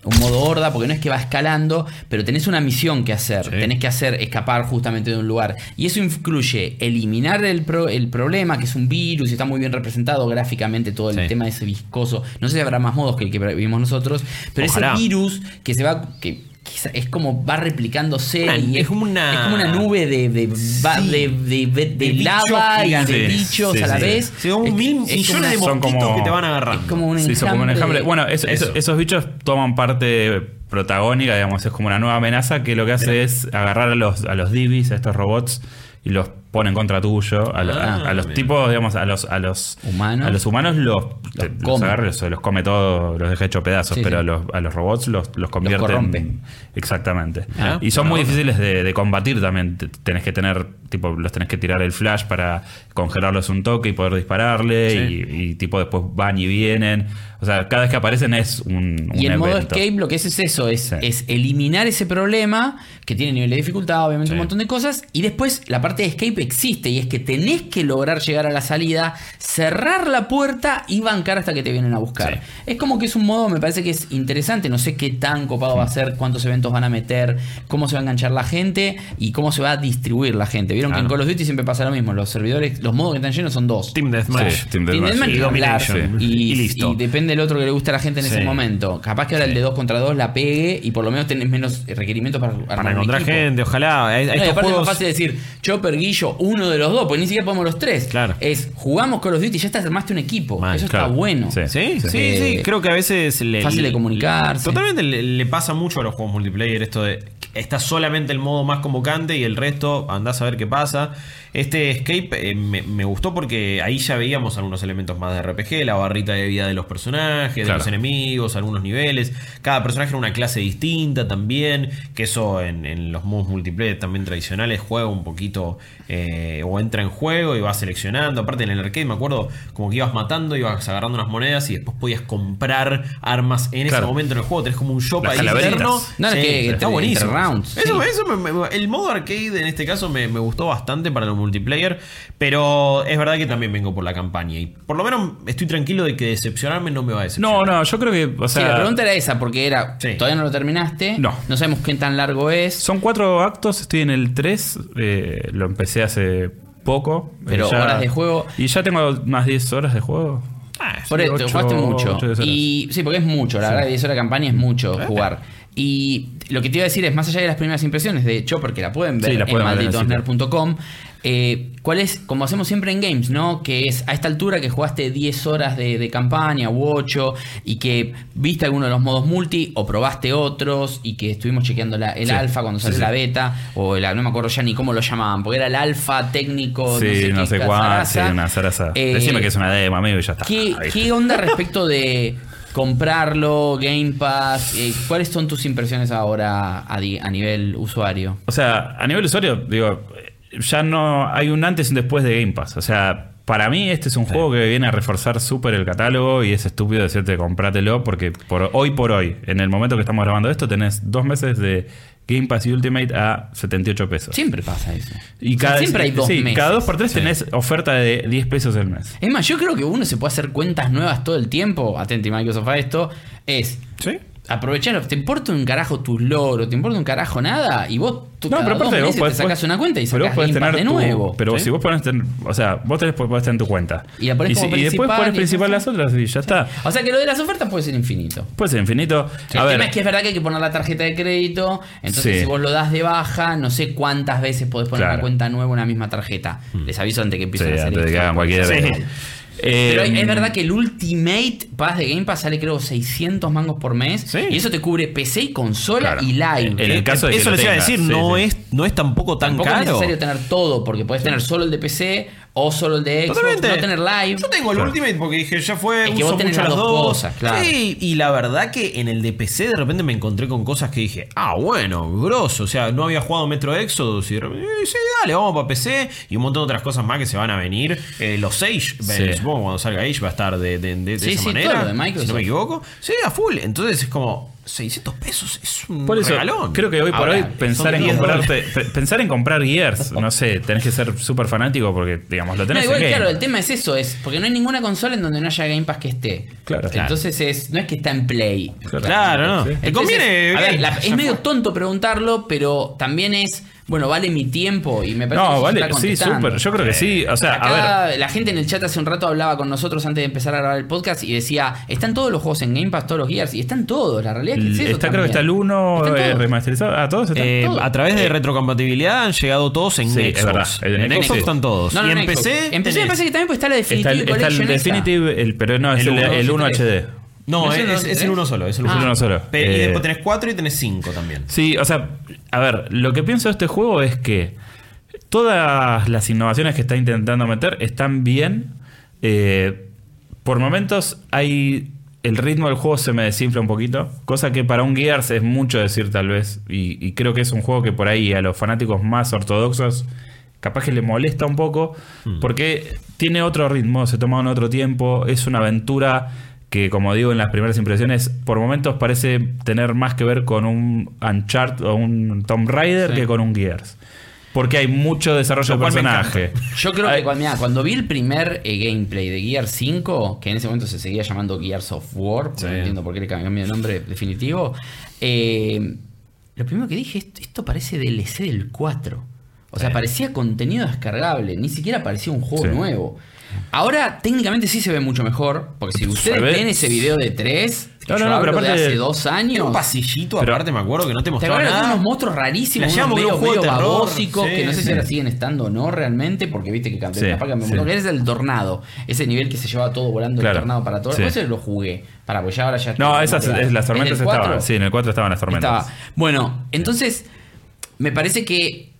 Un modo horda, porque no es que va escalando, pero tenés una misión que hacer. Sí. Tenés que hacer escapar justamente de un lugar. Y eso incluye eliminar el, pro- el problema, que es un virus, y está muy bien representado gráficamente todo el Sí. tema de ese viscoso. No sé si habrá más modos que el que vimos nosotros, pero Ojalá. ese virus que se va. que es como va replicándose Una- y es como una- es como una nube de, de, va- Sí. de, de- de- de De lava y de bichos Sí, a la sí. vez. Sí, como Es- mil millones de Son como- que te van agarrando. es como un Sí, son como un enjambre. enjambre. Bueno, es- Eso. eso- esos bichos toman parte protagónica, digamos, es como una nueva amenaza que lo que hace es agarrar a los, a los divis, a estos robots, y los ponen contra tuyo. A, lo- a- Ah, a los bien. tipos, digamos, a los, a los Humanos. A los humanos los, te- los come. agarra, los, los come todo, los deja hecho pedazos, Sí, pero sí. A, los, a los robots los, los convierte corrompe. en- Exactamente. Ah, y son muy onda. difíciles de, de combatir también. Te- Tenés que tener, tipo, los tenés que tirar el flash para congelarlos un toque y poder dispararle. Sí. Y, y, tipo después van y vienen. O sea, cada vez que aparecen es un, un Y el modo escape lo que es es eso, es, Sí. es eliminar ese problema que tiene nivel de dificultad, obviamente Sí. un montón de cosas, y después la parte de escape existe y es que tenés que lograr llegar a la salida, cerrar la puerta y bancar hasta que te vienen a buscar. Sí. Es como que es un modo, me parece que es interesante, no sé qué tan copado va a ser, cuántos eventos van a meter, cómo se va a enganchar la gente y cómo se va a distribuir la gente. Vieron Claro. que en Call of Duty siempre pasa lo mismo, los servidores, los modos que están llenos son dos. Team Deathmatch. Sí, Team Team Deathmatch. Y. Domination. Y, Y listo. y depende del otro que le guste a la gente en Sí. ese momento. Capaz que ahora el de 2 contra 2 la pegue y por lo menos tenés menos requerimientos para, armar Para encontrar gente, ojalá. A- a No, y estos aparte juegos- es más fácil decir Chopper, Guillo, uno de los dos, porque ni siquiera podemos los tres. Claro. Es jugamos Call of Duty y ya estás armaste un equipo. Eso claro. está bueno. Sí. Sí, sí, sí, Eh, Creo que a veces. Le, fácil de comunicarse. Totalmente le, le pasa mucho a los juegos multiplayer esto de. Está solamente el modo más convocante y el resto andás a ver qué pasa. Este escape eh, me, me gustó porque ahí ya veíamos algunos elementos más de RPG, la barrita de vida de los personajes, de los enemigos, algunos niveles. Cada personaje era una clase distinta también, que eso en, en los modos multiplayer también tradicionales juega un poquito eh, o entra en juego y vas seleccionando. Aparte en el arcade me acuerdo como que ibas matando, ibas agarrando unas monedas y después podías comprar armas en ese momento en el juego. Tenés como un shop Las ahí interno. No, es Sí, que está buenísimo. rounds, Eso, sí. eso me- me- el modo arcade en este caso me, me gustó bastante para el multiplayer, pero es verdad que también vengo por la campaña y por lo menos estoy tranquilo de que decepcionarme no me va a decepcionar. No, no, yo creo que. O Sí, sea, la pregunta era esa, porque era, Sí. todavía no lo terminaste, No. no sabemos qué tan largo es, Son cuatro actos, estoy en el 3, eh, lo empecé hace poco. Pero horas de juego. Y ya tengo más 10 horas de juego. Ah, Por Sí, eso, ocho- jugaste mucho. Y sí, porque es mucho, la verdad, 10 horas de campaña es mucho jugar. Y lo que te iba a decir es, más allá de las primeras impresiones de Chopper, que la pueden ver Sí, la en pueden malditosner.com, eh, ¿cuál es, como hacemos siempre en Games, ¿no? Que es a esta altura que jugaste 10 horas de, de campaña u 8 y que viste alguno de los modos multi o probaste otros y que estuvimos chequeando la- el Sí, alfa cuando sí. la beta o el, no me acuerdo ya ni cómo lo llamaban, porque era el alfa técnico, Sí, no sé, qué cuál, sí, una zaraza. Eh, Decime que es una demo, amigo, y ya está. ¿Qué, qué onda respecto de comprarlo, Game Pass? Eh, ¿Cuáles son tus impresiones ahora a nivel usuario? O sea, a nivel usuario, digo, ya no hay un antes y un después de Game Pass. O sea, para mí este es un juego que viene a reforzar súper el catálogo y es estúpido decirte comprátelo porque por hoy por hoy, en el momento que estamos grabando esto, tenés dos meses de Game Pass y Ultimate a 78 pesos. Siempre pasa eso. Y O sea, cada, siempre hay dos sí, meses. cada dos por tres tenés oferta de 10 pesos el mes. Es más, yo creo que uno se puede hacer cuentas nuevas todo el tiempo. Atenti Microsoft a esto. Es ¿Sí? Aprovechar, ¿te importa un carajo tus logros? ¿Te importa un carajo nada? Y vos, tú No, pero aparte, vos podés, te sacas vos- una cuenta y pero vos tener de tu- nuevo. Pero ¿sí? si vos ponés, ten- o sea, vos tenés, podés tener tu cuenta. Y la ponés si- y después pones y principal las otras y ya está. O sea que lo de las ofertas puede ser infinito. Puede ser infinito. El a ver, tema es que es verdad que hay que poner la tarjeta de crédito. Entonces, Sí. si vos lo das de baja, no sé cuántas veces podés poner Claro. una cuenta nueva en una misma tarjeta. Les aviso antes que sí, empiecen a hacer antes de que hagan cualquier. Pero Eh, es verdad que el Ultimate Pass de Game Pass sale creo 600 mangos por mes. Sí. Y eso te cubre PC y consola Claro. y live. En el caso de Eso lo les iba a decir, sí, no, sí. Es, no es tampoco tan Tampoco es caro. necesario tener todo, porque puedes tener solo el de PC o solo el de Xbox, Totalmente. no tener live. Yo tengo el Claro. Ultimate porque dije, ya fue, Es que uso vos tenés mucho las dos dos. cosas, claro. Sí, y la verdad que en el de PC de repente me encontré con cosas que dije, ah, bueno, grosso. O sea, no había jugado Metro Exodus y de repente, eh, sí, dale, vamos para PC. Y un montón de otras cosas más que se van a venir. Eh, los Age, Sí. supongo cuando salga Age va a estar de, de- de- de Sí, esa sí, manera. todo lo de Si no me equivoco. Sí, a full. Entonces es como, 600 pesos es un Por eso, regalón. creo que hoy por Ahora, hoy pensar en 10 comprarte, pe- pensar en comprar Gears, no sé, tenés que ser súper fanático porque, digamos, lo No, tenés igual, en claro, Game. el tema es eso, es porque no hay ninguna consola en donde no haya Game Pass que esté. Claro. Entonces es, no es que está en Play. Claro, no. Te conviene. a ver, la- es medio tonto preguntarlo, pero también es, bueno, vale mi tiempo y me parece que No, se vale, está sí, súper. Yo creo que sí. O sea, a ver. La gente en el chat hace un rato hablaba con nosotros antes de empezar a grabar el podcast y decía, están todos los juegos en Game Pass, todos los Gears, y están todos, la realidad es que es eso Está, creo que está el también. 1 Están eh, todos. remasterizado. Ah, todos están. Eh, Todo. a través de retrocompatibilidad han llegado todos en Sí, es Xbox. verdad. En En, Xbox Xbox sí. están todos. No, no, y en PC. En PC me parece que también pues está la Está Definitive el, está el Collection esa. Definitive, el, pero no, es, El el, uno, el sí, 1 tenés. HD. No, ¿No es, es el es- uno, es el eh? uno solo. Es el Ah. uno, uno solo. Pe- y Eh, después tenés 4 y tenés 5 también. Sí, o sea, a ver, lo que pienso de este juego es que todas las innovaciones que está intentando meter están bien. Eh, por momentos hay. El ritmo del juego se me desinfla un poquito. Cosa que para un Gears es mucho decir, tal vez. Y, y creo que es un juego que por ahí a los fanáticos más ortodoxos. Capaz que le molesta un poco. Porque tiene otro ritmo, se toma en otro tiempo. Es una aventura que, como digo en las primeras impresiones, por momentos parece tener más que ver con un Uncharted o un Tomb Raider Sí. que con un Gears. Porque hay mucho desarrollo Lo de personaje. Yo creo que cuando, mirá, cuando vi el primer eh, gameplay de Gear 5, que en ese momento se seguía llamando Gears of War, Sí. no entiendo por qué le cambió el nombre definitivo, eh, lo primero que dije, esto, esto parece DLC del 4. O sea, parecía contenido descargable, ni siquiera parecía un juego Sí. nuevo. Ahora técnicamente sí se ve mucho mejor, porque si ustedes ve- ven ese video de 3, No, yo no, no, pero de hace dos años. un pasillito, Pero- aparte me acuerdo que no te ¿Te mostraba que nada. unos monstruos rarísimos, unos medio, un medio babósicos, Sí, que no sé sí. si ahora siguen estando o no realmente, porque viste que cambió Sí. Que es el tornado, ese nivel que se llevaba todo volando Claro, el tornado para todo. sí. Ese lo jugué, para pues ya ahora ya No, esas, ¿En es- las tormentas estaban. Sí, en el 4 estaban las tormentas. Estaba. Bueno, entonces me parece que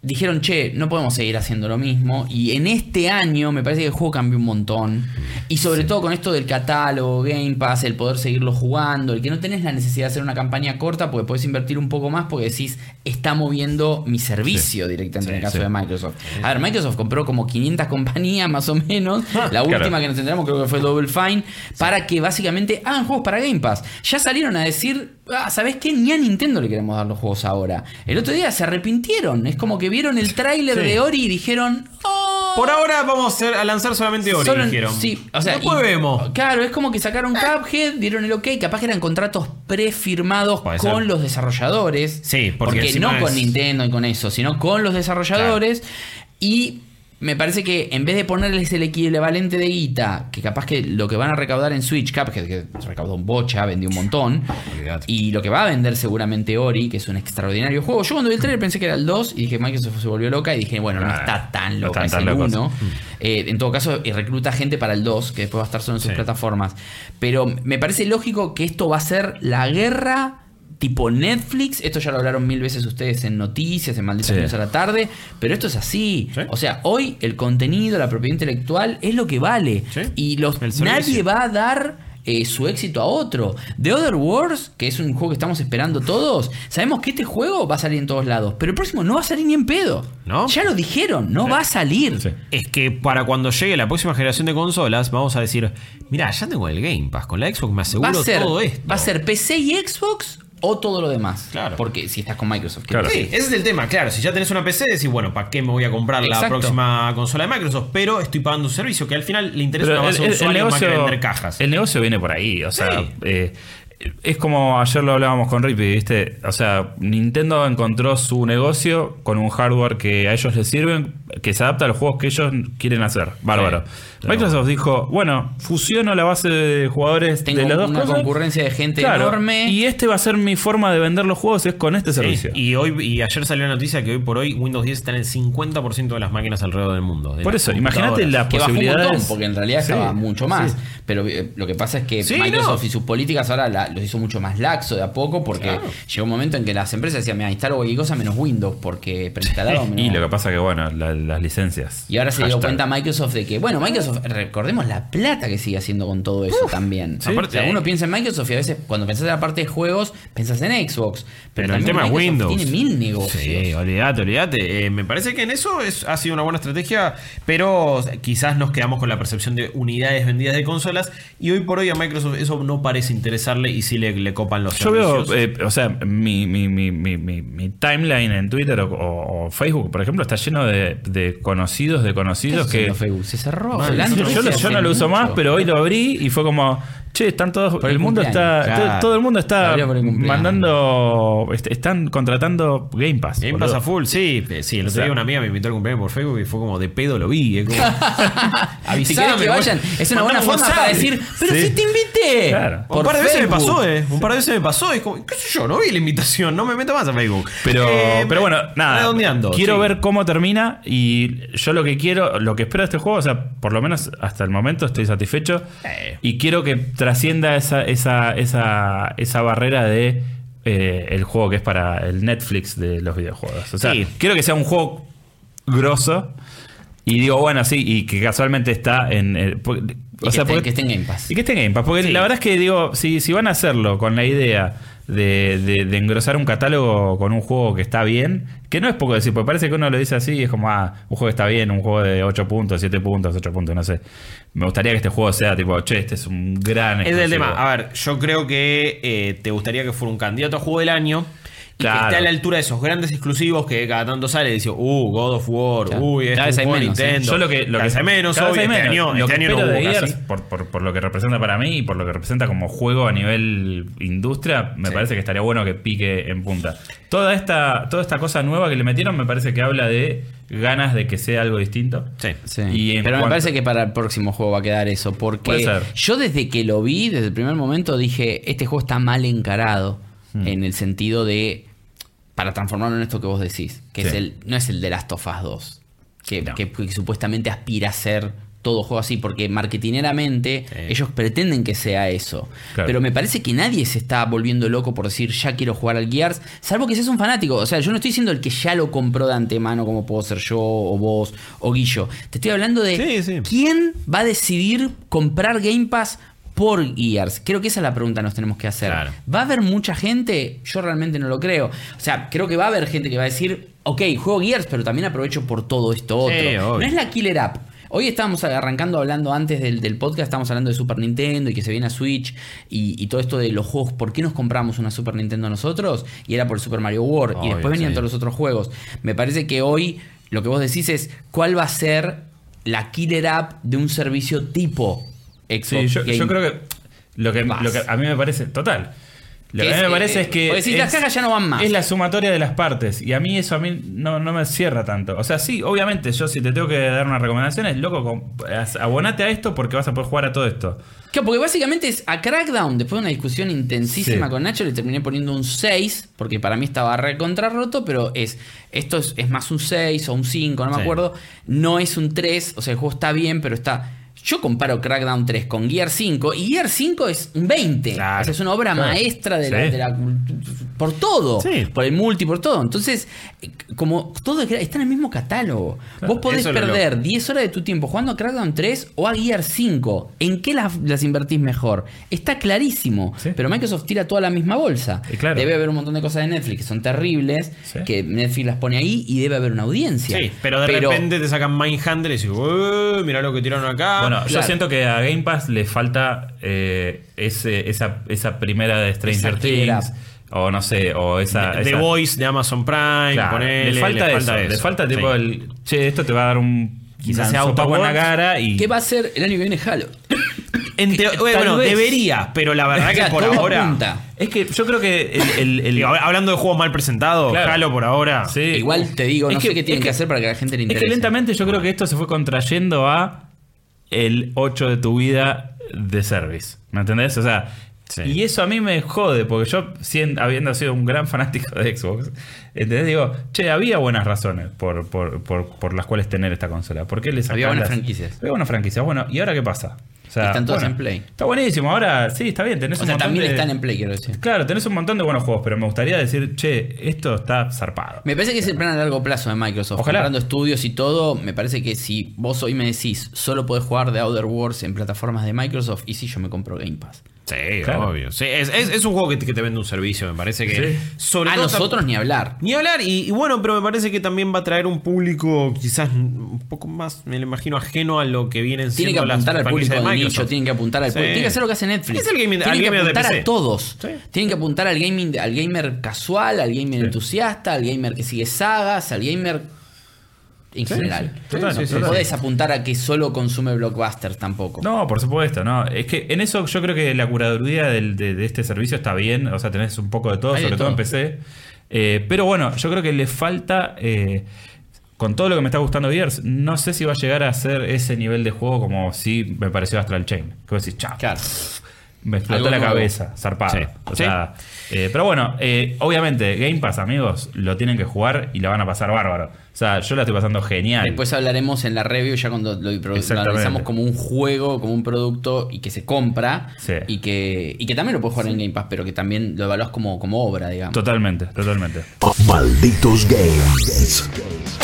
dijeron, che, no podemos seguir haciendo lo mismo. Y en este año me parece que el juego cambió un montón. Y sobre todo con esto del catálogo, Game Pass, el poder seguirlo jugando, el que no tenés la necesidad de hacer una campaña corta porque podés invertir un poco más porque decís, está moviendo mi servicio directamente en el caso sí. de Microsoft. A ver, Microsoft compró como 500 compañías más o menos. La última Claro. que nos enteramos creo que fue Double Fine. Para que básicamente hagan juegos para Game Pass. Ya salieron a decir, ah, ¿sabes qué? Ni a Nintendo le queremos dar los juegos ahora. El otro día se arrepintieron. Es como que vieron el tráiler de Ori y dijeron, oh, Por ahora vamos a, lanzar solamente Ori, Solo dijeron. Sí, o sea, Después y- vemos. Claro, es como que sacaron Cuphead, dieron el ok, capaz que eran contratos prefirmados Puede con ser. los desarrolladores. Sí, porque encima no con Nintendo y con eso, sino con los desarrolladores. Y me parece que en vez de ponerles el equivalente de guita, que capaz que lo que van a recaudar en Switch, Cuphead, que recaudó un bocha, vendió un montón, y lo que va a vender seguramente Ori, que es un extraordinario juego. Yo cuando vi el trailer pensé que era el 2 y dije, Microsoft se volvió loca y dije, bueno, no Ah, está tan no loca, es el locos. 1. Eh, en todo caso, y recluta gente para el 2, que después va a estar solo en sus Sí. plataformas. Pero me parece lógico que esto va a ser la guerra tipo Netflix. Esto ya lo hablaron mil veces ustedes en noticias, en Malditas Sí. A la tarde. Pero esto es así. Sí. O sea, hoy el contenido, la propiedad intelectual es lo que vale. Sí. Y los, nadie va a dar eh, su éxito a otro. The Other Wars, que es un juego que estamos esperando todos, sabemos que este juego va a salir en todos lados, pero el próximo no va a salir ni en pedo. ¿No? Ya lo dijeron, no va a salir. Sí. Es que para cuando llegue la próxima generación de consolas, vamos a decir, mira, ya tengo el Game Pass, con la Xbox me Va aseguro a, ser, todo esto. va a ser PC y Xbox o todo lo demás. Claro. Porque si estás con Microsoft. Claro. Sí, ese es el tema, claro. Si ya tenés una PC, decís, bueno, ¿para qué me voy a comprar la próxima consola de Microsoft? Pero estoy pagando un servicio que al final le interesa Pero una el, base de el- el usuarios más que negocio, vender cajas. el negocio viene por ahí. O sea, Sí. eh, es como ayer lo hablábamos con Rippy, ¿viste? O sea, Nintendo encontró su negocio con un hardware que a ellos les sirven, que se adapta a los juegos que ellos quieren hacer. Bárbaro. Microsoft dijo, bueno, fusiono la base de jugadores Tengo de las dos una cosas. concurrencia de gente Claro, enorme. Y este va a ser mi forma de vender los juegos, es con este servicio. Y hoy y ayer salió la noticia que hoy por hoy Windows 10 está en el 50% de las máquinas alrededor del mundo. de Por las eso, imagínate computadoras. la que bajó un montón, posibilidades. porque en realidad Sí, estaba mucho más. sí. Pero eh, lo que pasa es que Sí, Microsoft no. y sus políticas ahora la- los hizo mucho más laxo de a poco, porque Claro. llegó un momento en que las empresas decían, mira, instalo cualquier cosa menos Windows, porque preinstalado menos- Y lo que pasa que, bueno, la- las licencias. Y ahora se dio Hashtag. cuenta Microsoft de que, bueno, Microsoft, recordemos la plata que sigue haciendo con todo eso también. Sí. Aparte, o sea, uno piensa en Microsoft y a veces cuando pensás en la parte de juegos, pensás en Xbox. Pero, Pero el tema es Windows. Tiene mil negocios. Sí, olvídate, olvídate. Eh, me parece que en eso es, ha sido una buena estrategia, pero quizás nos quedamos con la percepción de unidades vendidas de consolas y hoy por hoy a Microsoft eso no parece interesarle y sí le, le copan los Yo veo, servicios. eh, o sea, mi, mi, mi, mi, mi- mi timeline en Twitter o, o- o Facebook, por ejemplo, está lleno de, de conocidos, de ¿Qué conocidos que... Facebook? Se cerró. Yo yo hace no lo uso más, pero hoy lo abrí y fue como, che, están todos, Por el, el mundo está, todo, Claro. todo el mundo está mandando, est- están contratando Game Pass. Game boludo. Pass a full, sí. Sí, el otro O sea- día una amiga me invitó al cumpleaños por Facebook y fue como de pedo lo vi. eh, como- Si querés que vayan, es una buena forma WhatsApp. para decir, pero Sí. si te invité. Claro. Un par de veces me pasó, eh. Un par de veces me pasó. Y es como, qué sé yo, no vi la invitación, no me meto más a Facebook. Pero, Eh, pero bueno, nada. Redondeando. Quiero sí. ver cómo termina y yo lo que quiero, lo que espero de este juego, o sea, por lo menos hasta el momento estoy satisfecho Eh. y quiero que trascienda esa, esa, esa, esa barrera de eh, el juego que es para el Netflix de los videojuegos. O sea, Sí. quiero que sea un juego grosso y digo, bueno, sí, y que casualmente está en... eh, Y o que sea, esté- porque- que esté en Game Pass. Y que esté en Game Pass. Porque Sí. la verdad es que digo, si, si van a hacerlo con la idea de, de- de engrosar un catálogo con un juego que está bien, que no es poco decir, porque parece que uno lo dice así y es como, ah, un juego que está bien, un juego de 8 puntos, 7 puntos, 8 puntos, no sé. Me gustaría que este juego sea tipo, che, este es un gran Es exclusivo. tema. A ver, yo creo que eh, te gustaría que fuera un candidato a juego del año. Y que esté a la altura de esos grandes exclusivos que cada tanto sale y dice, uh, God of War, Claro. uy, este Cada es ¿eh? Nintendo. Yo lo que, lo que menos, cada vez obvio, hay este menos. año, lo este que año no hubo casi. por, por- por lo que representa para mí y por lo que representa como juego a nivel industria, me parece que estaría bueno que pique en punta. Toda esta, toda esta cosa nueva que le metieron me parece que habla de ganas de que sea algo distinto. Sí. Sí. Y Pero me parece que para el próximo juego va a quedar eso. Puede Porque ser. yo desde que lo vi, desde el primer momento, dije, este juego está mal encarado. Hmm. En el sentido de. Para transformarlo en esto que vos decís. Que es el. No es el de Last of Us 2. Que, No. que- que supuestamente aspira a ser todo juego así. Porque marketineramente Sí. ellos pretenden que sea eso. Claro. Pero me parece que nadie se está volviendo loco por decir ya quiero jugar al Gears. Salvo que seas un fanático. O sea, yo no estoy diciendo el que ya lo compró de antemano, como puedo ser yo, o vos, o Guillo. Te estoy hablando de Sí, sí. quién va a decidir comprar Game Pass por Gears. Creo que esa es la pregunta que nos tenemos que hacer. Claro. ¿Va a haber mucha gente? Yo realmente no lo creo. O sea, creo que va a haber gente que va a decir, ok, juego Gears, pero también aprovecho por todo esto otro. Sí, no es la killer app. Hoy estábamos arrancando hablando antes del, del podcast, estábamos hablando de Super Nintendo y que se viene a Switch y, y todo esto de los juegos. ¿Por qué nos compramos una Super Nintendo nosotros? Y era por Super Mario World. y después venían sí. todos los otros juegos. Me parece que hoy lo que vos decís es cuál va a ser la killer app de un servicio tipo Xbox. Sí, yo, Game yo creo que lo, que Pass. lo que a mí me parece total. Lo Que que a mí me parece eh, es que. decís, las es- cajas ya no van más. Es la sumatoria de las partes. Y a mí eso a mí no, no me cierra tanto. O sea, sí, obviamente, yo si te tengo que dar una recomendación es loco, abonate a esto porque vas a poder jugar a todo esto. Claro, porque básicamente es a Crackdown, después de una discusión intensísima Sí. con Nacho, le terminé poniendo un 6, porque para mí estaba recontra roto, pero es esto es, es más un 6 o un 5, no me Sí. acuerdo. No es un 3, o sea, el juego está bien, pero está... Yo comparo Crackdown 3 con Gear 5 y Gear 5 es un 20. Claro. O sea, es una obra Claro. maestra de, la, de la- por todo. Sí. Por el multi, por todo. Entonces, como todo está en el mismo catálogo. Vos podés es lo perder 10 horas de tu tiempo jugando a Crackdown 3 o a Gear 5. ¿En qué las, las invertís mejor? Está clarísimo. Sí. Pero Microsoft tira toda la misma bolsa. Debe haber un montón de cosas de Netflix que son terribles, que Netflix las pone ahí y debe haber una audiencia. Sí, pero de repente te sacan Mindhunter y dices, "Ué, mirá lo que tiraron acá. Bueno, yo siento que a Game Pass le falta eh, ese, esa, esa primera de Stranger Esa Things. O no sé, o esa. The esa- Voice de Amazon Prime, Claro, ponele, le falta eso. Le eso. falta tipo Sí. el. Che, esto te va a dar un. Quizás sea Outer en la cara y. ¿Qué va a ser el año que viene Halo? Bueno, vez. debería, pero la verdad que por ahora. apunta. Es que yo creo que el. el- el- Digo, hablando de juegos mal presentados, Claro. Halo por ahora. Sí. Igual te digo, Es no que- sé qué tienen es que, que- hacer para que la gente le Es interese. que lentamente yo creo que esto se fue contrayendo a el 8 de tu vida de service. ¿Me entendés? O sea, Sí. y eso a mí me jode, porque yo, sien- habiendo sido un gran fanático de Xbox, ¿entendés? Digo, che, había buenas razones por, por, por, por las cuales tener esta consola. ¿Por qué les Había buenas las- franquicias. Había buenas franquicias. Bueno, ¿y ahora qué pasa? O sea, Están todas bueno, en Play. Está buenísimo. Ahora sí, está bien. Tenés O sea, también de- están en Play, quiero decir. Claro, tenés un montón de buenos juegos, pero me gustaría decir, che, esto está zarpado. Me parece que es el plan a largo plazo de Microsoft. Ojalá. Comprando estudios y todo, me parece que si vos hoy me decís solo podés jugar The Outer Worlds en plataformas de Microsoft, y si yo me compro Game Pass. Sí, Claro. obvio. Sí, es, es- es un juego que te, que te vende un servicio, me parece que. Sí. Sobre a todo nosotros ni hablar. Ni hablar, y, y bueno, pero me parece que también va a traer un público quizás un poco más, me lo imagino, ajeno a lo que vienen Tiene siendo que apuntar las al público franquicias de nicho, tienen que apuntar al Sí. público. Tienen que hacer lo que hace Netflix. Es el gaming- al tienen que de apuntar PC. a todos. Sí. Tienen que apuntar al gaming, al gamer casual, al gamer entusiasta, al gamer que sigue sagas, al gamer en general. Total, no sí, no sí, podés apuntar a que solo consume blockbusters tampoco. No, por supuesto, no. Es que en eso yo creo que la curaduría del- de, de este servicio está bien. O sea, tenés un poco de todo, Hay de sobre todo en todo. PC. Eh, pero bueno, yo creo que le falta. eh, con todo lo que me está gustando Gears, no sé si va a llegar a ser ese nivel de juego como si me pareció Astral Chain. Que vos decís, chao. Claro. Me explotó la nuevo. cabeza, zarpado. O sea, eh, pero bueno, obviamente, Game Pass, amigos, lo tienen que jugar y la van a pasar bárbaro. O sea, yo la estoy pasando genial. Después hablaremos en la review ya cuando lo, lo analizamos como un juego, como un producto y que se compra Sí. y, que, y que también lo puedes jugar en Game Pass, pero que también lo evaluás como, como obra, digamos. Totalmente, totalmente. Malditos Games.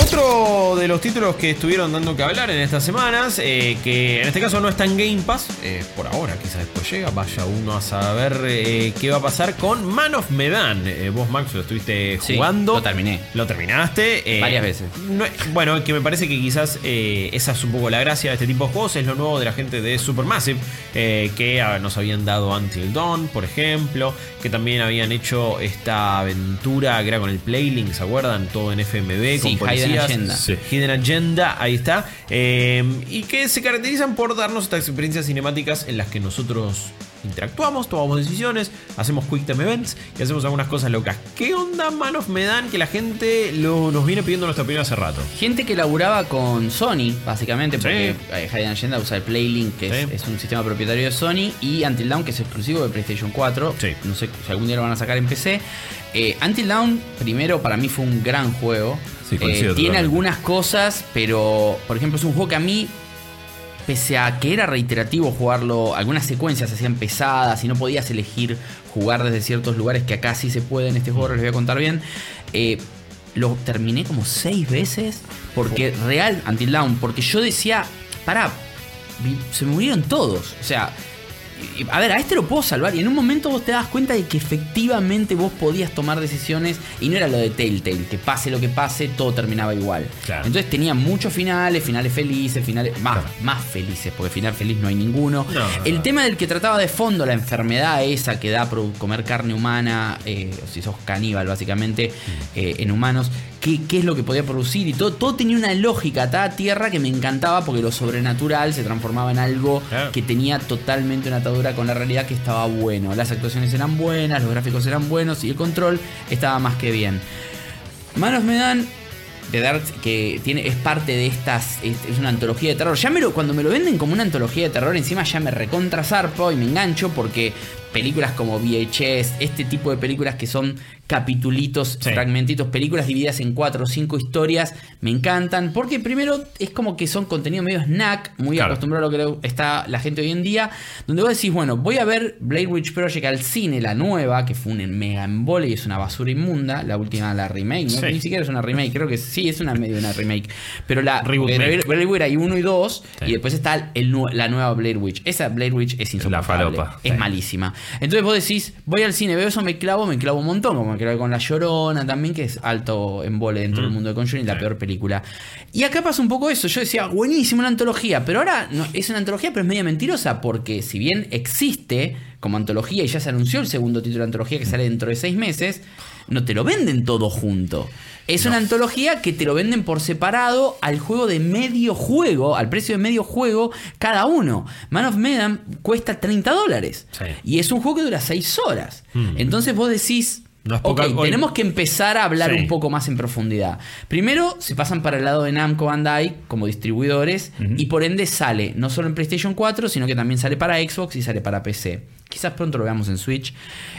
Otro de los títulos que estuvieron dando que hablar en estas semanas, eh, que en este caso no está en Game Pass, eh, por ahora, quizás después llega, vaya uno a saber eh, qué va a pasar con Man of Medan. Vos, Max, lo estuviste Sí, jugando. lo terminé. Lo terminaste. Varias veces. no- bueno, que me parece que quizás esa es un poco la gracia de este tipo de juegos. Es lo nuevo de la gente de Supermassive, que ah, nos habían dado Until Dawn, por ejemplo, que también habían hecho esta aventura que era con el Playlink, ¿se acuerdan? Todo en FMV, Sí, con Hidden. Agenda. Sí. Hidden Agenda, ahí está. Eh, y que se caracterizan por darnos estas experiencias cinemáticas en las que nosotros interactuamos, tomamos decisiones, hacemos quick time events y hacemos algunas cosas locas. ¿Qué onda Man of Medan que la gente lo, nos viene pidiendo nuestra opinión hace rato? Gente que laburaba con Sony, básicamente, porque Sí. eh, Hidden Agenda usa el Playlink, que es, Sí. es un sistema propietario de Sony, y Until Dawn, que es exclusivo de PlayStation 4. Sí. No sé si algún día lo van a sacar en PC. Eh, Until Dawn, primero, para mí fue un gran juego. Sí, Eh, tiene algunas cosas, pero, por ejemplo, es un juego que a mí pese a que era reiterativo jugarlo, algunas secuencias se hacían pesadas y no podías elegir jugar desde ciertos lugares que acá sí se puede en este juego, les voy a contar bien. eh, lo terminé como seis veces porque real Until Dawn, porque yo decía, pará, se me murieron todos, o sea. A ver, a este lo puedo salvar. Y en un momento vos te das cuenta de que efectivamente vos podías tomar decisiones. Y no era lo de Telltale, que pase lo que pase, todo terminaba igual. Claro. Entonces tenía muchos finales, finales felices, finales más, más felices, porque final feliz no hay ninguno. No, el no. tema del que trataba de fondo, la enfermedad esa que da por comer carne humana, eh, o si sos caníbal básicamente, Mm. eh, en humanos, qué, qué es lo que podía producir y todo, todo tenía una lógica atada a tierra que me encantaba porque lo sobrenatural se transformaba en algo Claro. que tenía totalmente una atadura con la realidad que estaba bueno. Las actuaciones eran buenas, los gráficos eran buenos y el control estaba más que bien. Manos me dan de Dark que tiene es parte de estas es, es una antología de terror. Ya me lo, cuando me lo venden como una antología de terror encima ya me recontra zarpo y me engancho porque películas como VHS, este tipo de películas que son capitulitos, Sí. fragmentitos, películas divididas en cuatro o cinco historias, me encantan porque primero es como que son contenido medio snack, muy Claro. acostumbrado a lo que está la gente hoy en día, donde vos decís, bueno, voy a ver Blade Witch Project al cine, la nueva, que fue un mega embole y es una basura inmunda, la última, la remake, ¿no? Sí. ni siquiera es una remake, creo que sí, es una medio una remake, pero la. Blade Witch hay uno y dos, Sí. y después está el la nueva Blade Witch. Esa Blade Witch es insoportable, falopa. es malísima. Entonces vos decís, voy al cine, veo eso, me clavo, me clavo un montón, como me clavo con La Llorona también, que es alto embole dentro del mundo de Conjuring, la peor película. Y acá pasa un poco eso, yo decía, buenísimo una antología, pero ahora no, es una antología, pero es media mentirosa, porque si bien existe como antología y ya se anunció el segundo título de antología que sale dentro de seis meses, no te lo venden todo junto. Es una antología que te lo venden por separado al juego de medio juego, al precio de medio juego cada uno. Man of Medan cuesta 30 dólares. Sí. Y es un juego que dura 6 horas. Entonces vos decís, No poca- tenemos que empezar a hablar Sí. un poco más en profundidad. Primero, se pasan para el lado de Namco Bandai como distribuidores y por ende sale no solo en PlayStation 4, sino que también sale para Xbox y sale para PC. Quizás pronto lo veamos en Switch.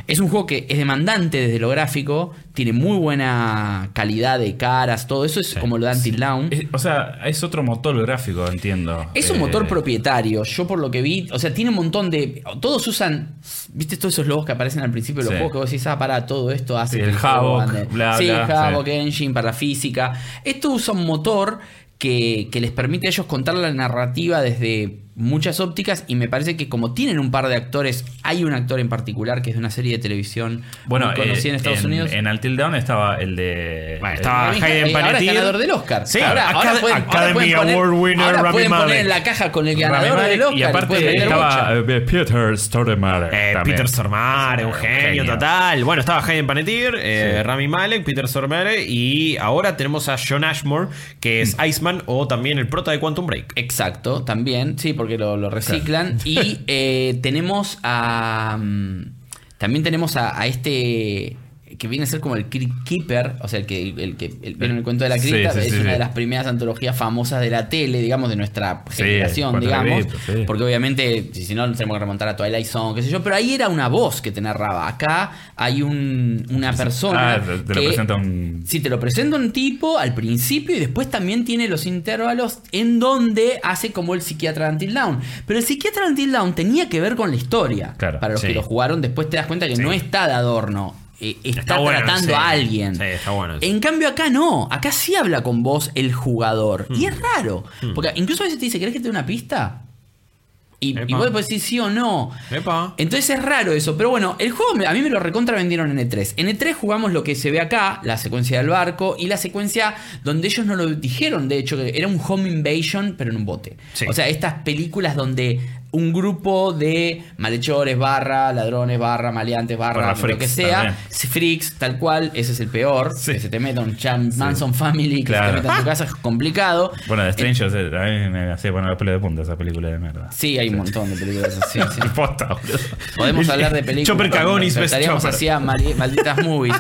Es un juego que es demandante desde lo gráfico, tiene muy buena calidad de caras, todo eso es como lo de Until Dawn. Es- o sea, es otro motor gráfico, entiendo. Es un Eh, motor propietario. Yo por lo que vi, o sea, tiene un montón de. Todos usan. ¿Viste todos esos logos que aparecen al principio de los Sí. juegos que vos decís, ah, para todo esto hace. Sí, que el ande"? bla, sí, bla, Havok, sí. Engine para la física. Esto usa un motor que, que les permite a ellos contar la narrativa desde muchas ópticas. Y me parece que como tienen un par de actores, hay un actor en particular que es de una serie de televisión Bueno, muy conocida eh, en Estados Unidos. En Until Dawn estaba el de. Bueno, el- estaba Ahora Hayden es Panettiere. ganador del Oscar. Sí, ahora, ahora Acad- pueden, ahora Academy pueden poner, Award winner ahora Rami pueden poner Malek. en la caja con el Rami ganador Malek, del Oscar. y aparte meter estaba bocha. eh, Peter Stormare. Eh. Peter Stormare, un Sí, genio, total. Bueno, estaba Hayden Panettiere, eh, Sí. Rami Malek, Peter Stormare y ahora tenemos a John Ashmore, que es Iceman o también el prota de Quantum Break. Exacto, también, sí, porque lo, lo reciclan. Y eh, tenemos a. mm, También tenemos a, a este. Que viene a ser como el Crypt Keeper, o sea, el que, el que el, ¿vieron el cuento de la cripta, sí, es sí, una de las primeras antologías famosas de la tele, digamos, de nuestra generación, digamos. Porque obviamente, si no, tenemos que remontar a Twilight Zone, qué sé yo, pero ahí era una voz que te narraba. Acá hay un, una persona. Ah, te- te lo que- presenta un- Sí, te lo presenta un tipo al principio y después también tiene los intervalos en donde hace como el psiquiatra Until Dawn. Pero el psiquiatra Until Dawn tenía que ver con la historia. Claro, Para los que lo jugaron, después te das cuenta que no está de adorno. Eh, está, Está bueno, tratando sí. a alguien. Sí, está bueno. En cambio, acá no. Acá sí habla con vos el jugador. Hmm. Y es raro. Porque incluso a veces te dice, ¿querés que te dé una pista? Y, y vos podés decir sí o no. Epa. Entonces es raro eso, pero bueno, el juego me- a mí me lo recontra vendieron en E3. En E3 jugamos lo que se ve acá, la secuencia del barco y la secuencia donde ellos no lo dijeron, de hecho, que era un home invasion, pero en un bote. Sí. O sea, estas películas donde un grupo de malhechores, barra, ladrones, barra, maleantes, barra, Barra lo que sea, también. freaks, tal cual, ese es el peor. Sí. Que se te meta un Chan Manson Family, que Claro. se te meta en tu casa es complicado. Bueno, de Strangers, eh, a mí me hacía poner los pelos de punta esa película de mierda. Sí, hay un montón de películas así. sí. Posta. Podemos hablar de películas. Chopper Best Estaríamos Chopper. así a mali- malditas movies.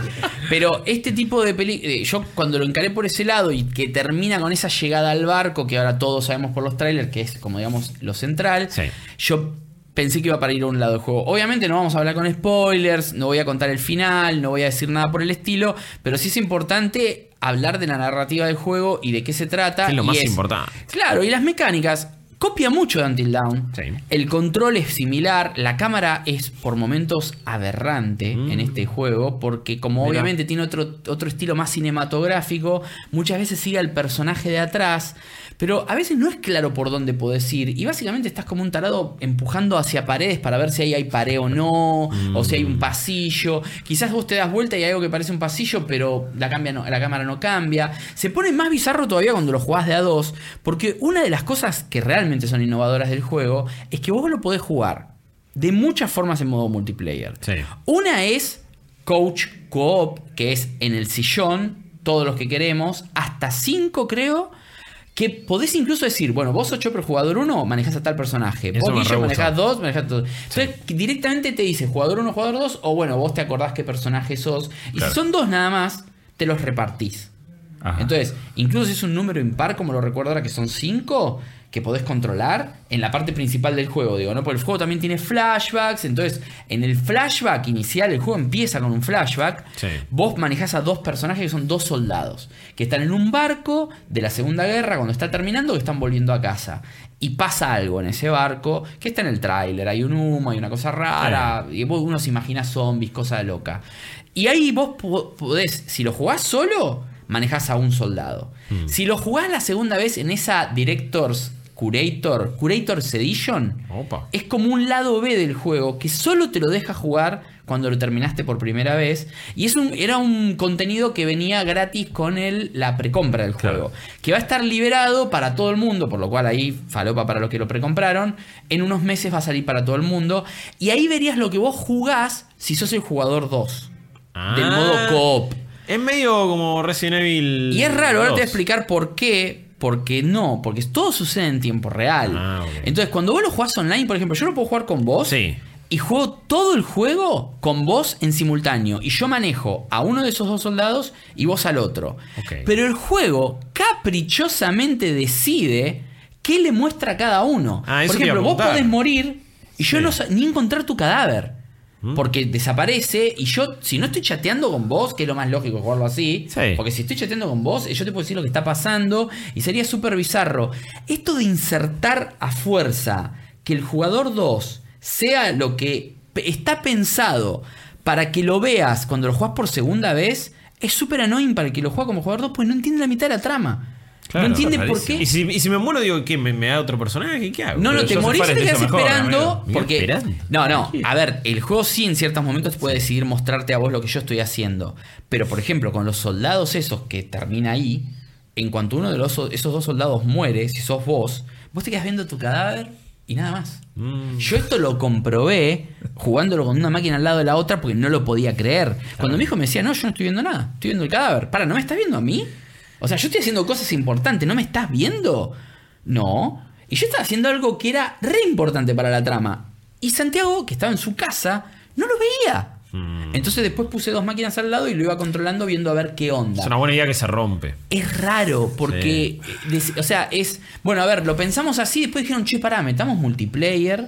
Pero este tipo de películas, yo cuando lo encaré por ese lado y que termina con esa llegada al barco, que ahora todos sabemos por los trailers, que es como digamos lo central, Sí. Yo pensé que iba para ir a un lado del juego. Obviamente no vamos a hablar con spoilers, no voy a contar el final, no voy a decir nada por el estilo, pero sí es importante hablar de la narrativa del juego y de qué se trata. Es lo y más importante. Claro, y las mecánicas. Copia mucho de Until Dawn. Sí. El control es similar. La cámara es por momentos aberrante en este juego. Porque como Mm. Obviamente tiene otro, otro estilo más cinematográfico, muchas veces sigue al personaje de atrás. Pero a veces no es claro por dónde podés ir. Y básicamente estás como un tarado empujando hacia paredes para ver si ahí hay pared o no. O si hay Mm. un pasillo. Quizás vos te das vuelta y hay algo que parece un pasillo, pero la, cambia no- la cámara no cambia. Se pone más bizarro todavía cuando lo jugás de a dos. Porque una de las cosas que realmente son innovadoras del juego es que vos lo podés jugar de muchas formas en modo multiplayer. Sí. Una es Coach Co-op, que es en el sillón, todos los que queremos, hasta 5 creo. Que podés incluso decir, bueno, vos sos Chopper jugador 1, manejás a tal personaje. Eso vos Guillo manejás 2, manejás todo. Entonces, directamente te dice jugador 1, jugador 2, o bueno, vos te acordás qué personaje sos. Y Claro. si son dos nada más, te los repartís. Ajá. Entonces, incluso si es un número impar, como lo recuerdo ahora que son 5, que podés controlar en la parte principal del juego, digo, ¿no? Porque el juego también tiene flashbacks, entonces en el flashback inicial, el juego empieza con un flashback, Sí. vos manejás a dos personajes que son dos soldados, que están en un barco de la Segunda Guerra, cuando está terminando, que están volviendo a casa. Y pasa algo en ese barco, que está en el tráiler, hay un humo, hay una cosa rara, y vos- uno se imagina zombies, cosa loca. Y ahí vos po- podés, si lo jugás solo, manejás a un soldado. Si lo jugás la segunda vez en esa Directors Curator, Curator's Edition, Opa. es como un lado B del juego que solo te lo deja jugar cuando lo terminaste por primera vez. Y es un, era un contenido que venía gratis con el, la precompra del Claro. juego. Que va a estar liberado para todo el mundo, por lo cual ahí falopa para los que lo precompraron. En unos meses va a salir para todo el mundo. Y ahí verías lo que vos jugás si sos el jugador 2. del Ah. modo coop. Es medio como Resident Evil. Y es raro, ahora te voy a 2. explicar por qué. Porque no, porque todo sucede en tiempo real. Ah. Entonces, cuando vos lo jugás online, por ejemplo, yo lo puedo jugar con vos. Sí. Y juego todo el juego con vos en simultáneo. Y yo manejo a uno de esos dos soldados y vos al otro. Pero el juego caprichosamente decide qué le muestra a cada uno. Ah, Por ejemplo, vos podés morir y yo no ni encontrar tu cadáver. Porque desaparece y yo, si no estoy chateando con vos, que es lo más lógico jugarlo así, Sí. porque si estoy chateando con vos, yo te puedo decir lo que está pasando y sería súper bizarro. Esto de insertar a fuerza que el jugador 2 sea lo que está pensado para que lo veas cuando lo jugás por segunda vez, es súper annoying para el que lo juega como jugador 2, pues no entiende la mitad de la trama. Claro, no entiende por qué. Y si, y si me muero, digo, ¿qué? ¿Me, me da otro personaje? ¿Qué hago? No, no, Pero te morís y te lo quedas mejor, esperando. Porque. esperando. No, no. A ver, el juego sí en ciertos momentos puede decidir mostrarte a vos lo que yo estoy haciendo. Pero, por ejemplo, con los soldados esos que termina ahí, en cuanto uno de los, esos dos soldados muere, si sos vos, vos te quedas viendo tu cadáver y nada más. Mm. Yo esto lo comprobé jugándolo con una máquina al lado de la otra porque no lo podía creer. Cuando mi hijo me decía, no, yo no estoy viendo nada, estoy viendo el cadáver. Para, ¿no me estás viendo a mí? O sea, yo estoy haciendo cosas importantes, ¿no me estás viendo? No. Y yo estaba haciendo algo que era re importante para la trama. Y Santiago, que estaba en su casa, no lo veía. Entonces después puse dos máquinas al lado y lo iba controlando viendo a ver qué onda. Es una buena idea que se rompe. Es raro porque, o sea, es, bueno, a ver, lo pensamos así, después dijeron, che, pará, metamos multiplayer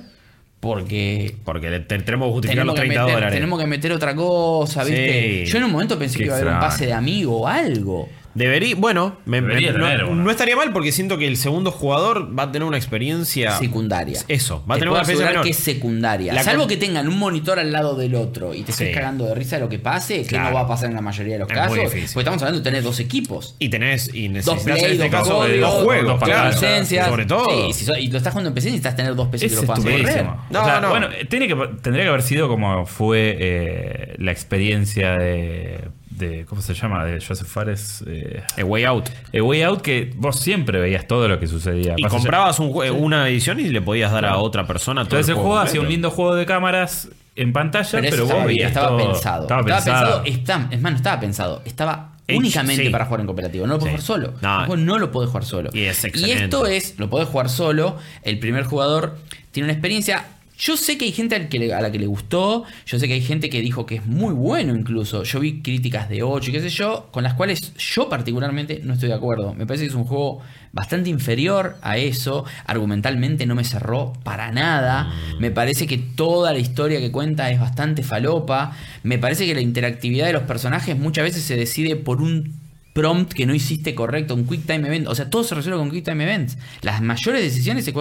porque Porque le- te- tenemos que justificar tenemos los que, 30 meter, dólares. tenemos que meter otra cosa, ¿viste? Sí. Yo en un momento pensé que iba a haber un pase de amigo o algo. Debería, bueno, me- me- Debería no, tener uno. no estaría mal porque siento que el segundo jugador va a tener una experiencia secundaria. Eso, va a Te tener puedo una experiencia menor. que es secundaria. La Salvo que tengan un monitor al lado del otro y te estés Sí. cagando de risa de lo que pase, que Claro. no va a pasar en la mayoría de los Es casos. muy Porque estamos hablando de tener dos equipos. Y tenés, y Dos necesitas play, en este dos caso códigos, dos juegos, dos claro. licencias. Sobre todo. Sí, si so- y lo estás jugando en PC necesitas tener dos PC Es que lo puedan correr. No, O sea, no. Bueno, tiene que, tendría que haber sido como fue eh, la experiencia de, de- ¿Cómo se llama? De Joseph Fares. Eh, A Way Out. A Way Out, que vos siempre veías todo lo que sucedía. Y Más comprabas un jue- una edición y le podías dar a otra persona todo Entonces el juego hacía un completo. lindo juego de cámaras en pantalla, Pero, pero, eso vos estaba, veías estaba todo. pensado. Estaba Estaba pensado. pensado. está- es más, no estaba pensado. Estaba Hecho, únicamente sí. para jugar en cooperativo. No lo puedes Sí. jugar solo. No. El juego no lo podés jugar solo. Y es excelente. esto es, lo podés jugar solo. El primer jugador tiene una experiencia. Yo sé que hay gente que a la que le gustó. Yo sé que hay gente que dijo que es muy bueno incluso. Yo vi críticas de 8 y qué sé yo, con las cuales yo particularmente no estoy de acuerdo. Me parece que es un juego bastante inferior a eso. Argumentalmente no me cerró para nada. Me parece que toda la historia que cuenta es bastante falopa. Me parece que la interactividad de los personajes muchas veces se decide por un prompt que no hiciste correcto, un quick time event. O sea, todo se resuelve con quick time events. Las mayores decisiones se,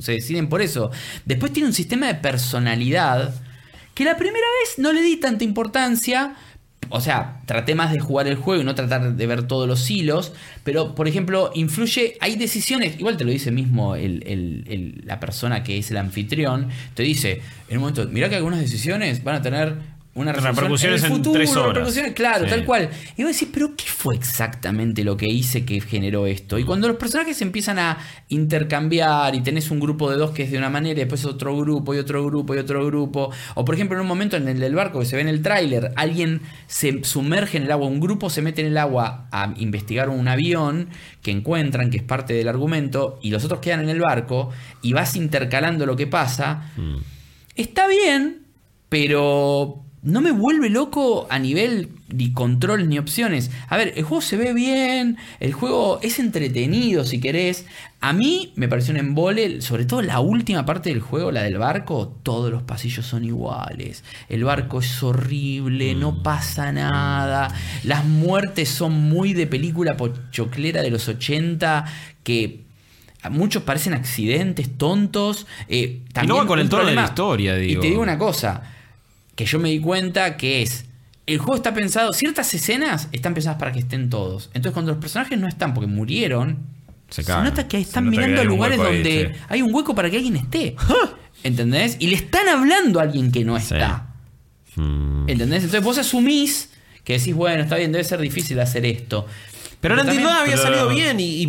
se- deciden por eso. Después tiene un sistema de personalidad que la primera vez no le di tanta importancia. O sea, traté más de jugar el juego y no tratar de ver todos los hilos. Pero, por ejemplo, influye. Hay decisiones. Igual te lo dice mismo el- el- la persona que es el anfitrión. Te dice, en un momento, mirá que algunas decisiones van a tener una Repercusiones en, el en futuro, tres horas. repercusiones, claro, Sí. tal cual. Y vos decís, pero ¿qué fue exactamente lo que hice que generó esto? Y cuando los personajes empiezan a intercambiar y tenés un grupo de dos que es de una manera y después otro grupo y otro grupo y otro grupo. O por ejemplo en un momento en el del barco que se ve en el tráiler, alguien se sumerge en el agua, un grupo se mete en el agua a investigar un avión que encuentran, que es parte del argumento, y los otros quedan en el barco y vas intercalando lo que pasa. Está bien, pero no me vuelve loco a nivel ni controles ni opciones. A ver, el juego se ve bien, el juego es entretenido si querés. A mí me pareció un embole, sobre todo la última parte del juego, la del barco, todos los pasillos son iguales. El barco es horrible, no pasa nada. Las muertes son muy de película pochoclera de los 80 que... Muchos parecen accidentes tontos. eh, también va con el tono de la historia, digo. Y te digo una cosa, que yo me di cuenta que es, el juego está pensado, ciertas escenas están pensadas para que estén todos. Entonces cuando los personajes no están porque murieron, Se nota que están nota que mirando a lugares ahí, donde sí. hay un hueco para que alguien esté. ¿Entendés? Y le están hablando a alguien que no Sí. está. Mm. ¿Entendés? Entonces vos asumís que decís, bueno, está bien, debe ser difícil hacer esto. Pero Dawn había salido bien y,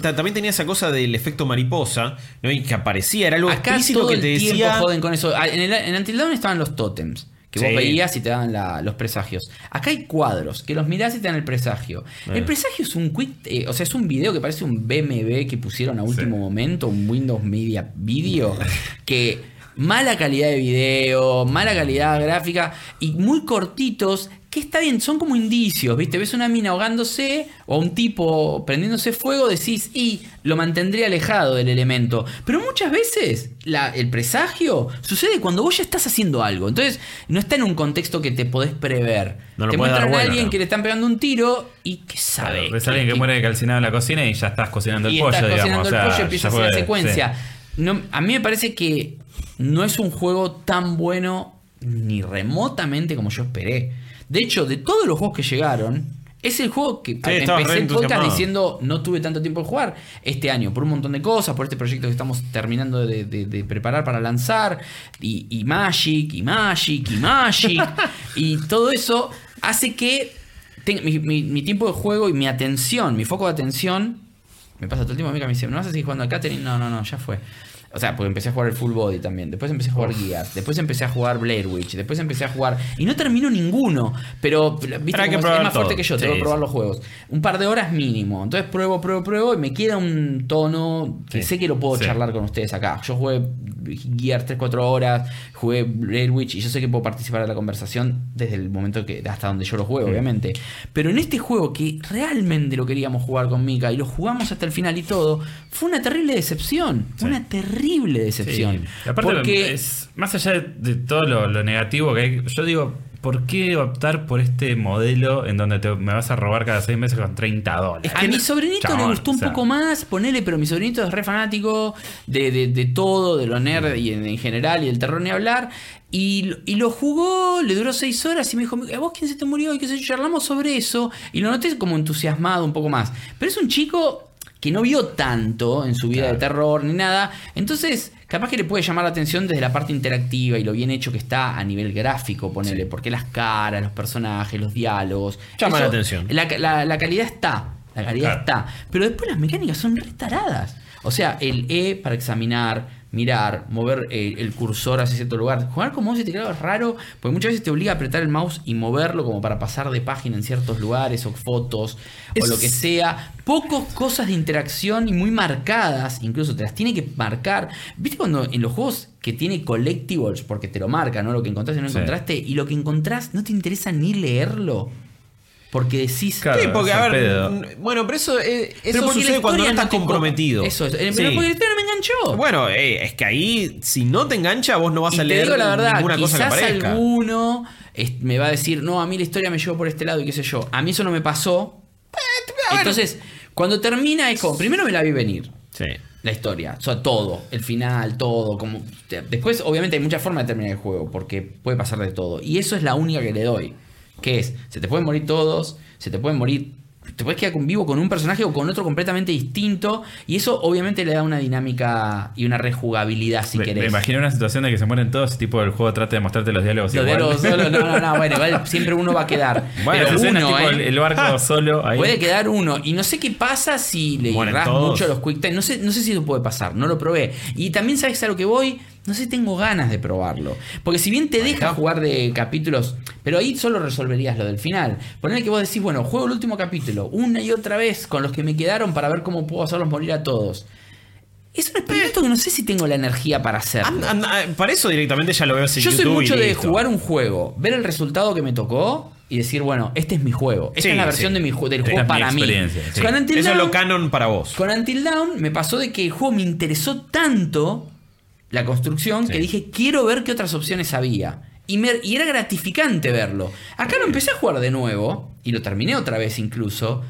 también tenía esa cosa del efecto mariposa, ¿no? Y que aparecía, era algo Acá explícito todo que el te tiempo decía. joden con eso. Ah, En, el, en Until Dawn estaban los tótems. Que vos veías y te daban la- los presagios. Acá hay cuadros, que los mirás y te dan el presagio. Eh. El presagio es un quick, eh, o sea, es un video que parece un BMB que pusieron a último momento, un Windows Media Video, que mala calidad de video, mala calidad gráfica y muy cortitos, que está bien, son como indicios, ¿viste? Ves una mina ahogándose o un tipo prendiéndose fuego, decís, y lo mantendría alejado del elemento. Pero muchas veces la- el presagio sucede cuando vos ya estás haciendo algo. Entonces, no está en un contexto que te podés prever. No lo te muestran a alguien ¿no? que le están pegando un tiro y que sabe. Ves a alguien que que- muere calcinado en la cocina y ya estás cocinando el pollo, estás digamos. cocinando o sea, el pollo y empieza a hacer la secuencia. sí. No, a mí me parece que no es un juego tan bueno ni remotamente como yo esperé. De hecho, de todos los juegos que llegaron, es el juego que empecé el podcast diciendo no tuve tanto tiempo de jugar este año por un montón de cosas, por este proyecto que estamos terminando de, de- de preparar para lanzar, y, y Magic, y Magic, y Magic, y todo eso hace que tenga- mi, mi- mi tiempo de juego y mi atención, mi foco de atención, me pasa todo el tiempo, Mica me dice, ¿no vas a seguir jugando Catherine? No, no, no, ya fue. O sea, porque empecé a jugar el Full Body también. Después empecé a jugar Gears. Después empecé a jugar Blair Witch. Después empecé a jugar. Y no termino ninguno. Pero, viste, que es- más fuerte todo. que yo. Sí, tengo que probar los juegos. Un par de horas mínimo. Entonces pruebo, pruebo, pruebo. Y me queda un tono que Sí. sé que lo puedo Sí. charlar con ustedes acá. Yo jugué Gears 3, 4 horas. Jugué Blair Witch. Y yo sé que puedo participar de la conversación desde el momento que hasta donde yo lo juego, obviamente. Pero en este juego que realmente lo queríamos jugar con Mika y lo jugamos hasta el final y todo, fue una terrible decepción. Una terrible decepción. Sí. Aparte, Porque es, más allá de, todo lo, lo negativo que hay, yo digo, ¿por qué optar por este modelo en donde te- me vas a robar cada seis meses con 30 dólares? A mi sobrinito le gustó un o sea, poco más, ponele, pero mi sobrinito es re fanático de, de- de todo, de lo nerd y en, en general y del terror ni hablar. Y, y lo jugó, le duró seis horas y me dijo, ¿a vos quién se te murió? Y qué sé yo, charlamos sobre eso. Y lo noté como entusiasmado un poco más. Pero es un chico que no vio tanto en su vida de terror ni nada. Entonces, capaz que le puede llamar la atención desde la parte interactiva y lo bien hecho que está a nivel gráfico, ponele. Porque las caras, los personajes, los diálogos. Llama la atención. la, la- la calidad está. La calidad Claro. está. Pero después las mecánicas son retaradas. O sea, el E para examinar, mirar, mover eh, el cursor hacia cierto lugar. Jugar con mouse y teclado es raro, porque muchas veces te obliga a apretar el mouse y moverlo como para pasar de página en ciertos lugares o fotos o lo que sea. Pocos cosas de interacción y muy marcadas, incluso te las tiene que marcar. ¿Viste cuando en los juegos que tiene collectibles, porque te lo marca, ¿no? Lo que encontraste y no Sí. encontraste, y lo que encontrás no te interesa ni leerlo? Porque decís, Claro, Sí, porque a ver, pedo. bueno, pero eso, eh, Pero eso sucede cuando no estás te comprometido. Eso es. eh, Sí. Pero porque la historia no me enganchó. Bueno, eh, es que ahí, si no te engancha, vos no vas y a te leer digo la verdad, ninguna cosa que aparezca. alguno me va a decir, no, a mí la historia me llevó por este lado y qué sé yo. A mí eso no me pasó. Entonces, cuando termina es como, primero me la vi venir. Sí. La historia, o sea, todo, el final, todo, como te- después obviamente hay muchas formas de terminar el juego porque puede pasar de todo y eso es la única que le doy, que es, se te pueden morir todos, se te pueden morir, te puedes quedar con vivo con un personaje o con otro completamente distinto y eso obviamente le da una dinámica y una rejugabilidad si me, querés. me imagino una situación de que se mueren todos y tipo el juego trata de mostrarte los diálogos Los diálogos solo, no, no, no, bueno, igual siempre uno va a quedar. Bueno, pero uno, tipo, ¿eh? el, barco solo ahí. Puede quedar uno. Y no sé qué pasa si le todos. mucho a los quick time. No sé, no sé si eso puede pasar. No lo probé. Y también sabes a lo que voy. No sé, tengo ganas de probarlo. Porque si bien te deja jugar de capítulos, pero ahí solo resolverías lo del final. Poner que vos decís, bueno, juego el último capítulo una y otra vez con los que me quedaron para ver cómo puedo hacerlos morir a todos. Es un experimento que no sé si tengo la energía para hacerlo. Anda- anda- para eso directamente ya lo veo en Yo YouTube soy y mucho de jugar un juego, ver el resultado que me tocó y decir, bueno, este es mi juego. Esta Sí, es la versión sí. de mi ju- del juego es mi para mí. experiencia, sí. Con Until Eso es lo canon para vos. con Until Dawn me pasó de que el juego me interesó tanto la construcción que dije, quiero ver qué otras opciones había. Y, me- y era gratificante verlo. Acá lo empecé a jugar de nuevo, y lo terminé otra vez incluso,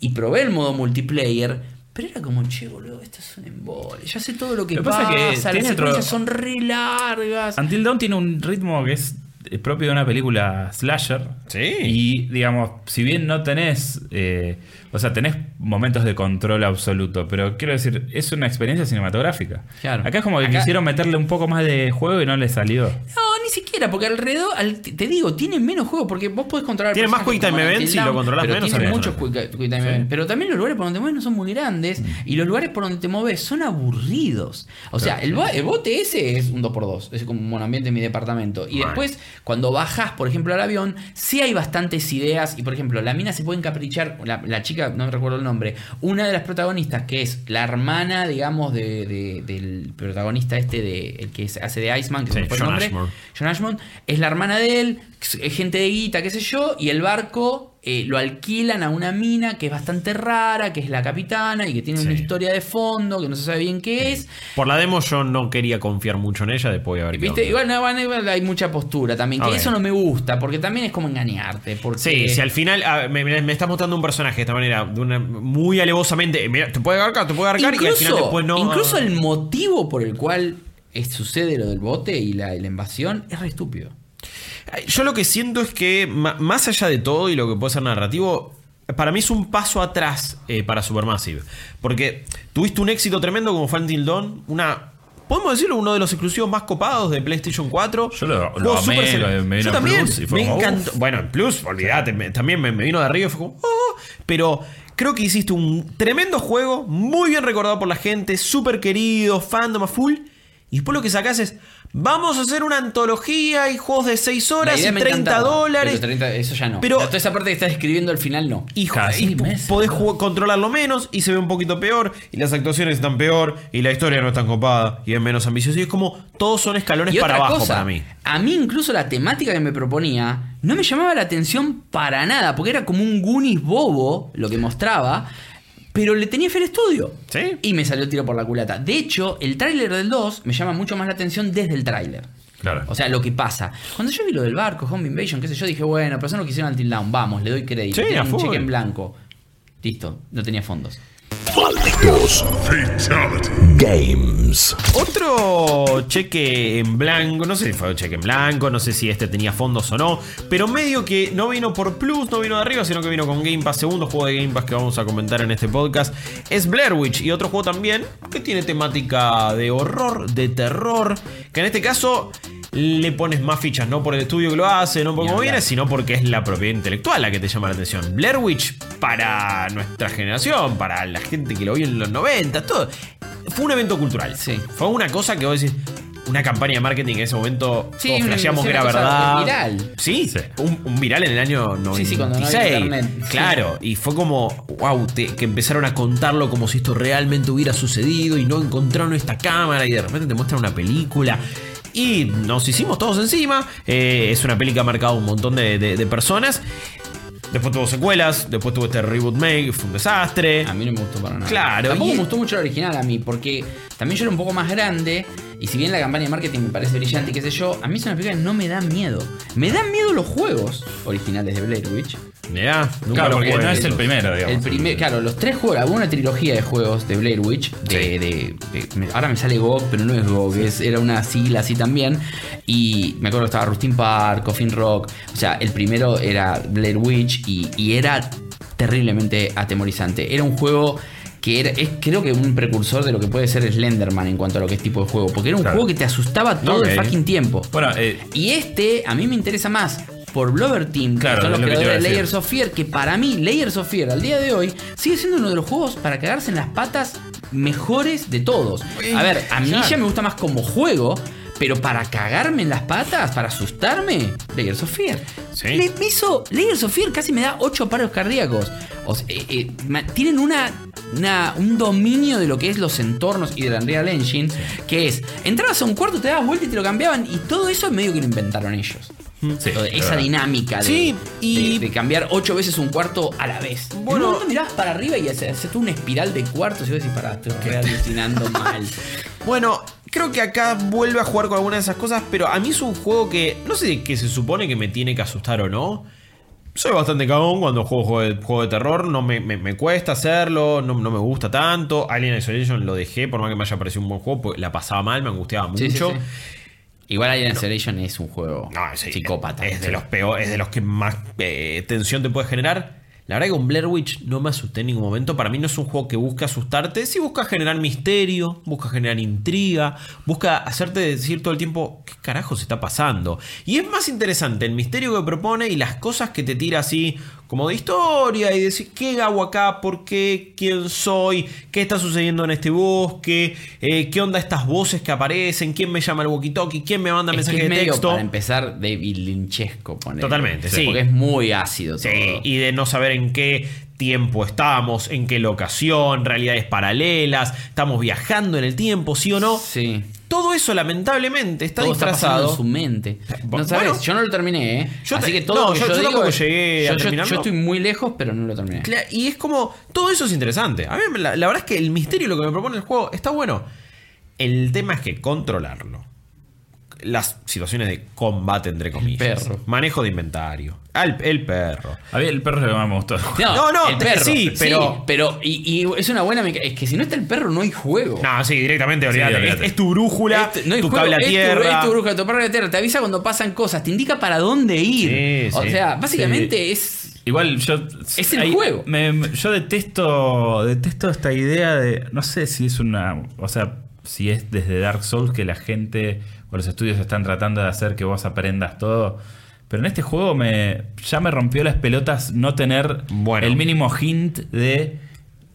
y probé el modo multiplayer, pero era como, che, boludo, esto es un embole. Ya sé todo lo que Lo pasa pasa, es que las otro- son re largas. Until Dawn tiene un ritmo que es propio de una película slasher. Sí. Y digamos, si bien no tenés, eh, o sea, tenés momentos de control absoluto, pero quiero decir, es una experiencia cinematográfica. Claro. Acá es como que Acá- quisieron meterle un poco más de juego y no le salió. No, siquiera. porque alrededor, al- te digo, tiene menos juegos, porque vos podés controlar. Tiene más Quick Time Events, si lo controlás pero menos, Tiene muchos Quick, Quick Time Events. Pero también los lugares por donde te mueves no son muy grandes. Mm. Y los lugares por donde te mueves son aburridos. O sea, el, ba- el bote ese es un 2x2. Es como un monoambiente en mi departamento. Y después, cuando bajas, por ejemplo, al avión, sí hay bastantes ideas. Y por ejemplo, la mina se puede encaprichar. La, la chica, no me recuerdo el nombre. Una de las protagonistas, que es la hermana, digamos, de, de- del protagonista este, de, el que hace de Iceman, que Sí, se me fue el nombre. Ashmore. John es la hermana de él, es gente de guita, qué sé yo, y el barco eh, lo alquilan a una mina que es bastante rara, que es la capitana y que tiene una historia de fondo, que no se sabe bien qué es. Por la demo yo no quería confiar mucho en ella, después de haber ¿Viste? Igual, no, bueno, igual hay mucha postura también, que eso no me gusta, porque también es como engañarte. Porque Sí, si al final me, me, estás mostrando un personaje de esta manera, de una, muy alevosamente, mira, te puede agarcar, te puede agarcar y al final después no. incluso el motivo por el cual es- sucede lo del bote y la, la invasión es re estúpido. Yo lo que siento es que, más allá de todo y lo que puede ser narrativo, para mí es un paso atrás eh, para Supermassive. Porque tuviste un éxito tremendo como fue Until Dawn, una. Podemos decirlo, uno de los exclusivos más copados de PlayStation 4. Yo lo- lo amé, lo- me vino Yo también. Plus y fue me como, encantó. uf. Bueno, en Plus, olvídate, me- también me, me vino de arriba y fue como. "Oh", pero creo que hiciste un tremendo juego, muy bien recordado por la gente, súper querido, fandom a full. Y después lo que sacás es. Vamos a hacer una antología y juegos de 6 La horas y me 30 encantaba, dólares. pero 30 eso ya no. Pero- Toda esa parte que estás escribiendo al final no. Y, y meses. podés jugar- controlarlo menos y se ve un poquito peor. Y las actuaciones están peor. Y la historia no es tan copada. Y es menos ambiciosa. Y es como todos son escalones Y para otra abajo cosa, para mí. A mí incluso la temática que me proponía no me llamaba la atención para nada, porque era como un Goonies bobo lo que mostraba, pero le tenía fe al estudio. Sí. Y me salió el tiro por la culata. De hecho, el tráiler del 2 me llama mucho más la atención desde el tráiler. Claro. O sea, lo que pasa. Cuando yo vi lo del barco, Home Invasion, qué sé yo, dije, bueno, pero eso no quisieron Until Dawn, vamos, le doy crédito. Sí, a un cheque en blanco. Listo, no tenía fondos. Malditos Games. Otro cheque en blanco, no sé si fue un cheque en blanco, no sé si este tenía fondos o no, pero medio que no vino por Plus, no vino de arriba, sino que vino con Game Pass, segundo juego de Game Pass que vamos a comentar en este podcast, es Blair Witch y otro juego también que tiene temática de horror, de terror, que en este caso le pones más fichas, no por el estudio que lo hace, no por cómo viene, sino porque es la propiedad intelectual la que te llama la atención. Blair Witch para nuestra generación, para la gente que lo vio en los 90, todo. Fue un evento cultural. Sí. Fue una cosa que vos decís. Una campaña de marketing en ese momento Sí, todos flasheamos que era verdad. viral. Sí, Sí. Un, un viral en el año 96. Sí, sí, cuando no había internet. Sí. Claro, y fue como, wow, te- que empezaron a contarlo como si esto realmente hubiera sucedido y no encontraron esta cámara y de repente te muestran una película. Y nos hicimos todos encima. Eh, es una peli que ha marcado un montón de, de- de personas. Después tuvo secuelas, después tuvo este reboot make, fue un desastre. A mí no me gustó para nada. Claro, Tampoco y- me gustó mucho la original a mí, porque también yo era un poco más grande. Y si bien la campaña de marketing me parece brillante y qué sé yo, a mí es una película que no me da miedo. Me dan miedo los juegos originales de Blair Witch. Mirá, nunca Claro, porque no es el primero, digamos. El primer, claro, los tres juegos, hubo una trilogía de juegos de Blair Witch. De, de- de- me- ahora me sale GOG, pero no es GOG, es- era una sigla así también. Y me acuerdo que estaba Rustin Park, Coffin Rock. O sea, el primero era Blair Witch y, y era terriblemente atemorizante. Era un juego que era, es creo que un precursor de lo que puede ser Slenderman en cuanto a lo que es tipo de juego. Porque era un Claro. juego que te asustaba todo el fucking tiempo. Bueno, eh, Y este a mí me interesa más por Blover Team, Claro, que son los lo creadores de. Layers of Fear, que para mí Layers of Fear al día de hoy sigue siendo uno de los juegos para cagarse en las patas mejores de todos. A ver, a mí claro. ya me gusta más como juego, pero para cagarme en las patas, para asustarme, Layers of Fear. Sí. Le me hizo, Layers of Fear casi me da 8 paros cardíacos. O sea, eh, eh, tienen una, una- un dominio de lo que es los entornos y del Unreal Engine, que es, entrabas a un cuarto, te dabas vuelta y te lo cambiaban, y todo eso medio que lo inventaron ellos. sí, es esa dinámica de, Sí, y- de, de cambiar ocho veces un cuarto a la vez. Bueno- en un momento mirabas para arriba y haces haces una espiral de cuartos y vos decís, pará, estoy re alucinando mal. Bueno, creo que acá vuelve a jugar con algunas de esas cosas, pero a mí es un juego que no sé que se supone que me tiene que asustar o no. Soy bastante cagón cuando juego juego de, juego de terror, no me, me- me cuesta hacerlo, no, no me gusta tanto. Alien Isolation lo dejé, por más que me haya parecido un buen juego, porque la pasaba mal, me angustiaba mucho. Sí, sí, sí. Igual Alien Isolation es un juego No, sí, psicópata. Es de los peores, es de los que más eh, tensión te puede generar. La verdad que con Blair Witch no me asusté en ningún momento. Para mí no es un juego que busca asustarte. Sí busca generar misterio, busca generar intriga, busca hacerte decir todo el tiempo qué carajo se está pasando. Y es más interesante el misterio que propone y las cosas que te tira así como de historia y decir qué hago acá, por qué, quién soy, qué está sucediendo en este bosque, eh, qué onda estas voces que aparecen, quién me llama el walkie-talkie, quién me manda Es que mensaje es de medio texto. para empezar David Lynchesco, ponele. Totalmente, sí. Porque es muy ácido todo. Sí, y de no saber en qué tiempo estamos, en qué locación, realidades paralelas, estamos viajando en el tiempo, sí o no. Sí. Todo eso lamentablemente está todo está disfrazado. en su mente. Bu- No sabes, bueno. yo no lo terminé, ¿eh? Yo Así que todo no, lo que yo- yo, digo llegué a yo, yo- terminarlo. yo estoy muy lejos, pero no lo terminé. Y es como, todo eso es interesante. A mí la, la verdad es que el misterio, lo que me propone el juego, está bueno. El tema es que controlarlo. Las situaciones de combate, entre comillas. perro. Manejo de inventario. Al, el perro. A mí el perro es lo que más me gustó. No, no, el perro. sí, pero- pero y, y es una buena Es que si no está el perro, no hay juego. No, sí, directamente, olvídate. olvídate. Es, es tu brújula, Este- no hay tu juego, cable a es tu- tierra. Es tu bruja, tu perro de tierra. Te avisa cuando pasan cosas, te indica para dónde ir. Sí, o sí. sea, básicamente Sí. es. Igual yo. Es el juego. me- yo detesto. Detesto esta idea de. No sé si es una. O sea, si es desde Dark Souls que la gente o los estudios están tratando de hacer que vos aprendas todo. Pero en este juego me. Ya me rompió las pelotas no tener Bueno. el mínimo hint de.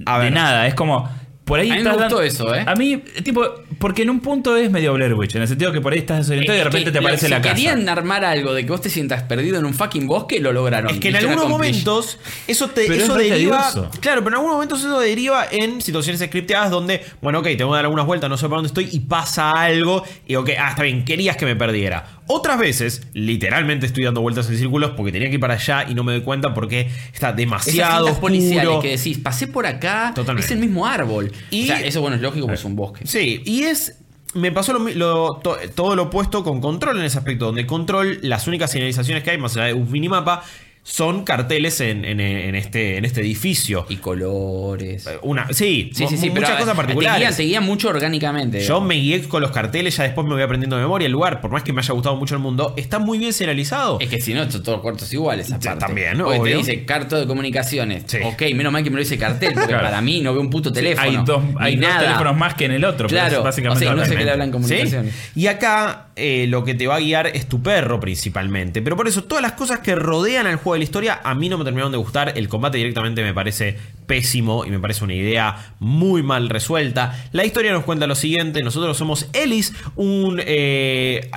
A de ver. nada. Es como. Por ahí A mí me gustó eso, ¿eh? A mí, tipo, porque en un punto es medio Blair Witch, en el sentido que por ahí estás desorientado y de repente te la- aparece si la casa. querían armar algo de que vos te sientas perdido en un fucking bosque, lo lograron. Es que en algunos momentos eso te Pero eso es deriva. tedioso. Claro, pero en algunos momentos eso deriva en situaciones scripteadas donde, bueno, ok, tengo que dar algunas vueltas, no sé para dónde estoy, y pasa algo, y ok, ah, está bien, querías que me perdiera. Otras veces, literalmente estoy dando vueltas en círculos porque tenía que ir para allá y no me doy cuenta porque está demasiado Esas policiales que decís, pasé por acá, Totalmente. es el mismo árbol. Y- o sea, eso bueno es lógico porque es un bosque. Sí, y es. Me pasó lo lo- to- todo lo opuesto con Control en ese aspecto, donde Control, las únicas señalizaciones que hay, más allá de un minimapa, son carteles en, en- en este, en este edificio. Y colores. Una, sí, Sí, mu- sí, sí, muchas pero cosas Te particulares. guían, te guían mucho orgánicamente. Yo me guié con los carteles, ya después me voy aprendiendo de memoria el lugar, por más que me haya gustado mucho el mundo, está muy bien señalizado. Es que si no, son todos cuartos iguales. Ya, también, obvio. te dice carto de comunicaciones. Sí. Ok, menos mal que me lo dice cartel, porque Claro. para mí no veo un puto teléfono. Hay dos, hay dos nada. teléfonos más que en el otro. pero Claro, básicamente o sea, no sé qué le hablan ¿Sí? comunicaciones. Y acá eh, lo que te va a guiar es tu perro principalmente. Pero por eso todas las cosas que rodean al juego de la historia a mí no me terminaron de gustar. El combate directamente me parece pésimo y me parece una idea muy mal resuelta. La historia nos cuenta lo siguiente. Nosotros somos Ellis, un... eh,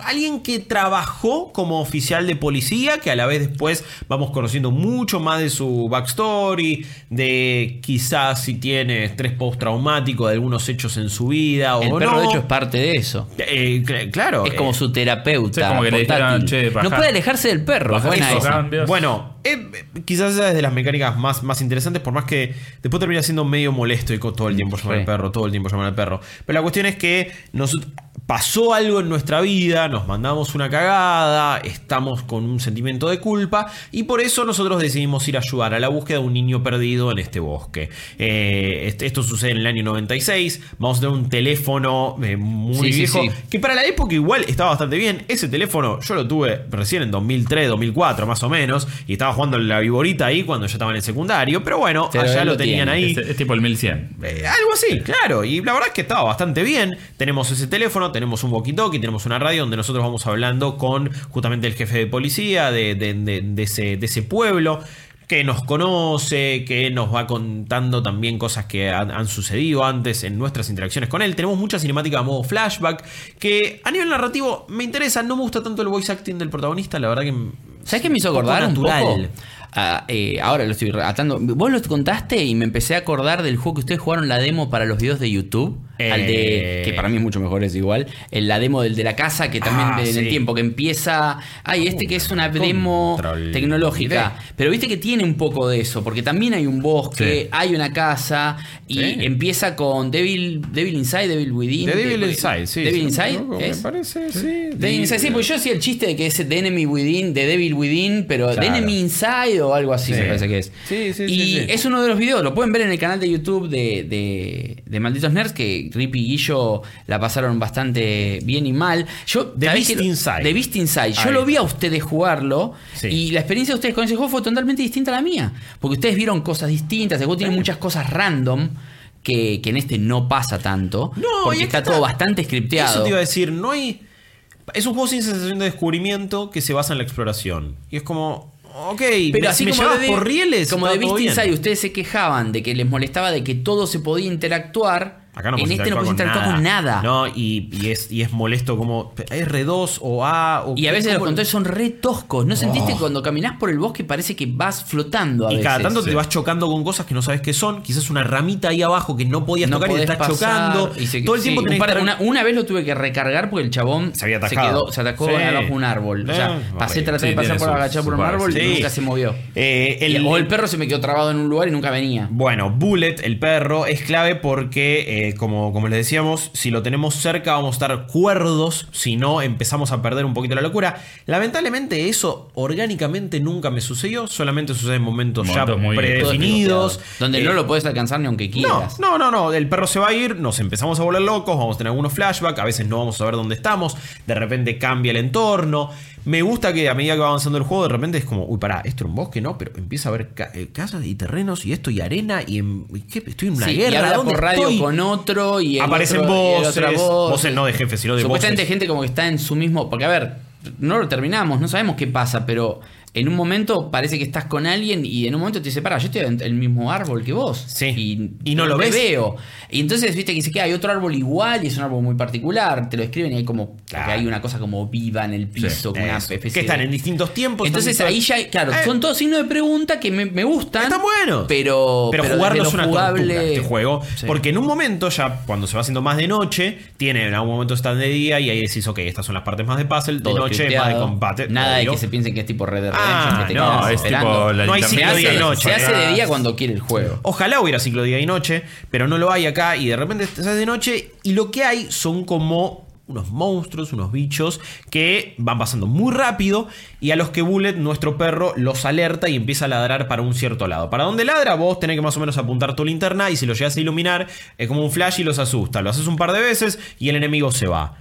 alguien que trabajó como oficial de policía, que a la vez después vamos conociendo mucho más de su backstory, de quizás si tiene estrés postraumático de algunos hechos en su vida El perro, no. de hecho, es parte de eso. Eh, cl- claro. Es como eh, su terapeuta. Sí, como que le dijeron, portátil. "Che, no puede alejarse del perro. Bajá buena eso. Cambios. Bueno, eh, eh, quizás esa es de las mecánicas más, más interesantes, por más que después termina siendo medio molesto y todo el tiempo llamar al perro, todo el tiempo llamar al perro. Pero la cuestión es que nos pasó algo en nuestra vida, nos mandamos una cagada, estamos con un sentimiento de culpa y por eso nosotros decidimos ir a ayudar a la búsqueda de un niño perdido en este bosque. Eh, esto sucede en el año 96, vamos a tener un teléfono eh, muy Sí, viejo sí. que para la época igual estaba bastante bien. Ese teléfono yo lo tuve recién en 2003, 2004 más o menos. Y estaba jugando la viborita ahí cuando yo estaba en el secundario. Pero bueno, Pero allá lo, lo tenían tiene. ahí. Es, es tipo el 1100. Eh, algo así, claro. Y la verdad es que estaba bastante bien. Tenemos ese teléfono, tenemos un walkie-talkie, tenemos una radio donde nosotros vamos hablando con justamente el jefe de policía de, de- de- de ese, pueblo. Que nos conoce, que nos va contando también cosas que han, han sucedido antes en nuestras interacciones con él. Tenemos mucha cinemática a modo flashback. Que a nivel narrativo me interesa. No me gusta tanto el voice acting del protagonista. La verdad que. ¿Sabes qué me hizo un poco acordar un poco? Ah, eh, ahora lo estoy atando. Vos lo contaste y me empecé a acordar del juego que ustedes jugaron la demo para los videos de YouTube. Eh. Al de. Que para mí es mucho mejor, es igual. El, la demo del de la casa, que también Ah, en el tiempo que empieza. Ay, este que es una demo Control. tecnológica. Pero viste que tiene un poco de eso, porque también hay un bosque, Sí. hay una casa. Y Sí. empieza con Devil, Devil Inside, Devil Within. De Devil de- Inside, sí. Devil Inside. Me parece, sí. Devil Inside, sí, pues yo sí el chiste de que es The Enemy Within, de Devil Within, pero Claro. The Enemy Inside o algo así Sí. me parece que es. Sí, sí, y es uno de los videos, lo pueden ver en el canal de YouTube de, de, de Malditos Nerds, que que Rip y Guillo la pasaron bastante bien y mal. Yo, The ¿sabés Beast que- Inside. The Beast Inside. Yo Ahí. lo vi a ustedes jugarlo Sí. y la experiencia de ustedes con ese juego fue totalmente distinta a la mía. Porque ustedes vieron cosas distintas, el juego tiene muchas cosas random. Que, que en este no pasa tanto. No, porque está, está- todo bastante scripteado. Eso te iba a decir, no hay. Es un juego sin sensación de descubrimiento que se basa en la exploración. Y es como. Ok, Pero así me como de, por rieles. como de Beast. Inside, ustedes se quejaban de que les molestaba de que todo se podía interactuar. Acá no en este no puedes interactuar con nada. No, y, y es, y es molesto como R2 o A o Y a veces los ¿cómo- controles son re toscos. ¿No sentiste que cuando caminás por el bosque parece que vas flotando a Y veces? cada tanto sí. te vas chocando con cosas que no sabes qué son. Quizás una ramita ahí abajo que no podías No tocar y te estás pasar, chocando. y se- Todo el sí, tiempo un tenés par- que estar- una, una vez lo tuve que recargar porque el chabón Se había atajado. quedó, se atacó Sí. abajo de un árbol. O sea, Eh, pasé traté Sí, de pasar por agachar por un árbol sí. y nunca se movió. Eh, el- Y- o el perro se me quedó trabado en un lugar y nunca venía. Bueno, Bullet, el perro, es clave porque, eh, como, como les decíamos, si lo tenemos cerca vamos a estar cuerdos, si no empezamos a perder un poquito la locura. Lamentablemente eso orgánicamente nunca me sucedió, solamente sucede en momentos, Momentos ya muy- predefinidos. Donde Eh, no lo puedes alcanzar ni aunque quieras. no, no, no, el perro se va a ir, nos empezamos a volver locos, vamos a tener algunos flashbacks, a veces no vamos a saber dónde estamos, de repente cambia el entorno. Me gusta que a medida que va avanzando el juego, de repente es como, uy, pará, esto era un bosque, ¿no? Pero empieza a haber ca- eh, casas y terrenos y esto y arena y, en- ¿qué? estoy en una Sí, y guerra. habla ¿dónde por radio estoy? con otro y el Aparecen otro- y el voces, voz. voces no de jefes, sino de Supuestamente voces. gente como que está en su mismo. Porque, a ver, no lo terminamos, no sabemos qué pasa, pero en un momento parece que estás con alguien y en un momento te dice, para, yo estoy en el mismo árbol que vos. Sí. Y, Y no lo ves. veo. Y entonces, viste que dice que hay otro árbol igual y es un árbol muy particular. Te lo escriben y hay como. Claro. hay una cosa como viva en el piso, como una especie que están de- en distintos tiempos. Entonces ahí ya, claro, Eh, son todos signos de pregunta que me, me gustan. Están buenos. Pero, Pero, pero jugarlo es una jugable- tortura este juego. Sí. Porque en un momento, ya cuando se va haciendo más de noche, tiene en algún momento están de día y ahí decís, ok, estas son las partes más de puzzle, de todo noche más de combate. Nada de que se piensen que es tipo Red Dead Ah, Redemption que te no, quedas es esperando. tipo la No hay se ciclo hace, día y noche. se hace de Ah. día cuando quiere el juego. Ojalá hubiera ciclo día y noche, pero no lo hay acá y de repente estás de noche y lo que hay son como unos monstruos, unos bichos que van pasando muy rápido y a los que Bullet, nuestro perro, los alerta y empieza a ladrar para un cierto lado. Para donde ladra, vos tenés que más o menos apuntar tu linterna y si lo llegas a iluminar es como un flash y los asusta. Lo haces un par de veces y el enemigo se va.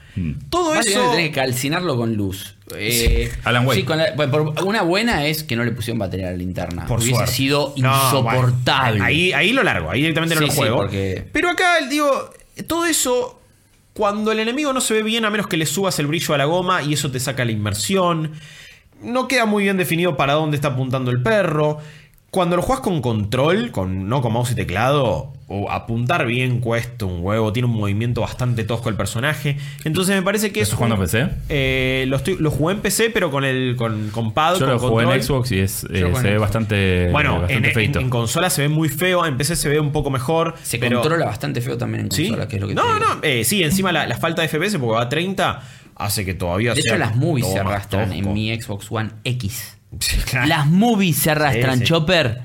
Todo Básicamente eso... tenés que calcinarlo con luz. Eh, Alan Wake. sí, con la- bueno, por- una buena es que no le pusieron batería a la linterna. Por Hubiese suerte. sido No, insoportable. bueno, ahí, ahí lo largo, ahí directamente no Sí, lo juego. porque- Pero acá, digo, todo eso, cuando el enemigo no se ve bien, a menos que le subas el brillo a la goma y eso te saca la inmersión. No queda muy bien definido para dónde está apuntando el perro. Cuando lo juegas con control, con, no con mouse y teclado, o apuntar bien cuesta un huevo, tiene un movimiento bastante tosco el personaje. Entonces me parece que ¿Lo es. estás jugando un- en PC? Eh, lo, estoy- lo jugué en PC, pero con el con, con pad. Yo con lo jugué control. en Xbox y es, eh, se ve bastante, Bueno, en, bastante en- feito. en consola se ve muy feo, en PC se ve un poco mejor. Se pero, controla bastante feo también en ¿Sí? consola, que es lo que no, no, eh, sí, encima la, la falta de FPS porque va a 30 hace que todavía De sea hecho, las movies se arrastran tosco. en mi Xbox One X. Sí, claro. Las movies se arrastran. Chopper.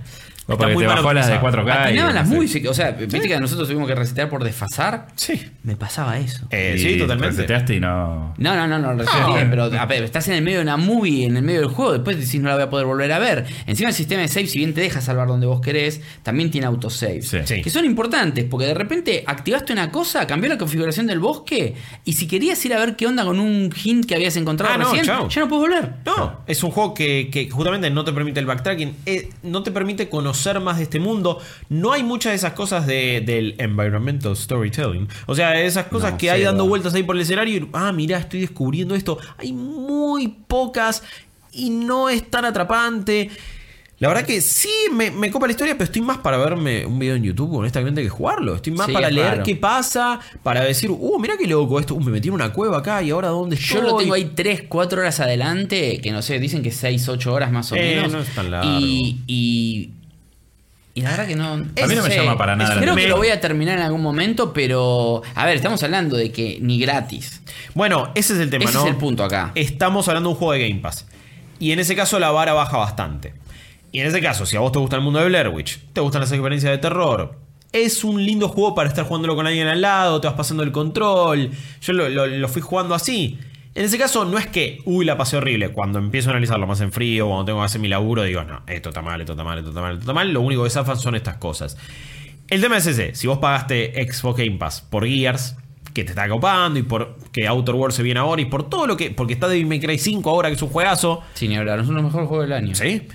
O porque muy te bajó las de optimizado. 4K. y Atinaban las no movies, o sea, viste que nosotros tuvimos que resetear por desfasar. Sí. Me pasaba eso. Eh, sí, totalmente. reseteaste y no. No, no, no, no, reseteé, pero a ver, estás en el medio de una movie, en el medio del juego, después decís no la voy a poder volver a ver. Encima el sistema de save, si bien te deja salvar donde vos querés, también tiene autosave. Sí. Sí. Que son importantes, porque de repente activaste una cosa, cambió la configuración del bosque, y si querías ir a ver qué onda con un hint que habías encontrado Ah, no, recién, ya no puedes volver. No, es un juego que, que justamente no te permite el backtracking, eh, no te permite conocer más de este mundo. No hay muchas de esas cosas de- del environmental storytelling. O sea, esas cosas No, que hay dando vueltas ahí por el escenario y, ah, mira, estoy descubriendo esto. Hay muy pocas y no es tan atrapante. La verdad que sí me, me copa la historia, pero estoy más para verme un video en YouTube, honestamente, que jugarlo. Estoy más Sí, para es leer raro. qué pasa, para decir, uh, mira qué loco esto, uh, me metí en una cueva acá y ahora dónde estoy. Yo lo tengo ahí 3, 4 horas adelante, que no sé, dicen que 6, 8 horas más o Eh, menos. no es tan largo. Y, y, y la verdad que no. A mí no me llama para nada la Creo que lo voy a terminar en algún momento, pero. A ver, estamos hablando de que ni gratis. Bueno, ese es el tema, Ese ¿no? es el punto acá. Estamos hablando de un juego de Game Pass. Y en ese caso la vara baja bastante. Y en ese caso, si a vos te gusta el mundo de Blair Witch, te gustan las experiencias de terror, es un lindo juego para estar jugándolo con alguien al lado, te vas pasando el control. Yo lo, lo- lo fui jugando así. En ese caso, no es que, uy, la pasé horrible. Cuando empiezo a analizarlo más en frío, cuando tengo que hacer mi laburo, digo, no, esto está mal, esto está mal, esto está mal, esto está mal. Lo único que zafan son estas cosas. El tema es ese. Si vos pagaste Xbox Game Pass por Gears, que te está copando, y por que Outer Worlds se viene ahora, y por todo lo que. Porque está Devil May Cry 5 ahora, que es un juegazo. Sin ni hablar, es uno de los mejores juegos del año. ¿Sí?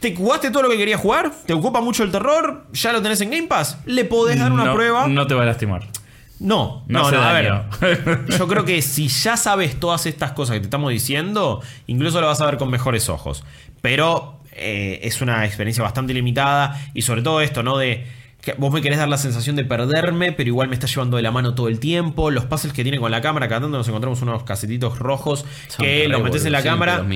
¿Te jugaste todo lo que querías jugar? ¿Te ocupa mucho el terror? ¿Ya lo tenés en Game Pass? ¿Le podés dar una no, prueba? No te va a lastimar. No, No no, no, a ver. Yo creo que si ya sabes todas estas cosas que te estamos diciendo, incluso lo vas a ver con mejores ojos. Pero eh, es una experiencia bastante limitada y sobre todo esto, ¿no? De que vos me querés dar la sensación de perderme, pero igual me estás llevando de la mano todo el tiempo. Los puzzles que tiene con la cámara, cada tanto nos encontramos unos casetitos rojos Son que los metes en la cámara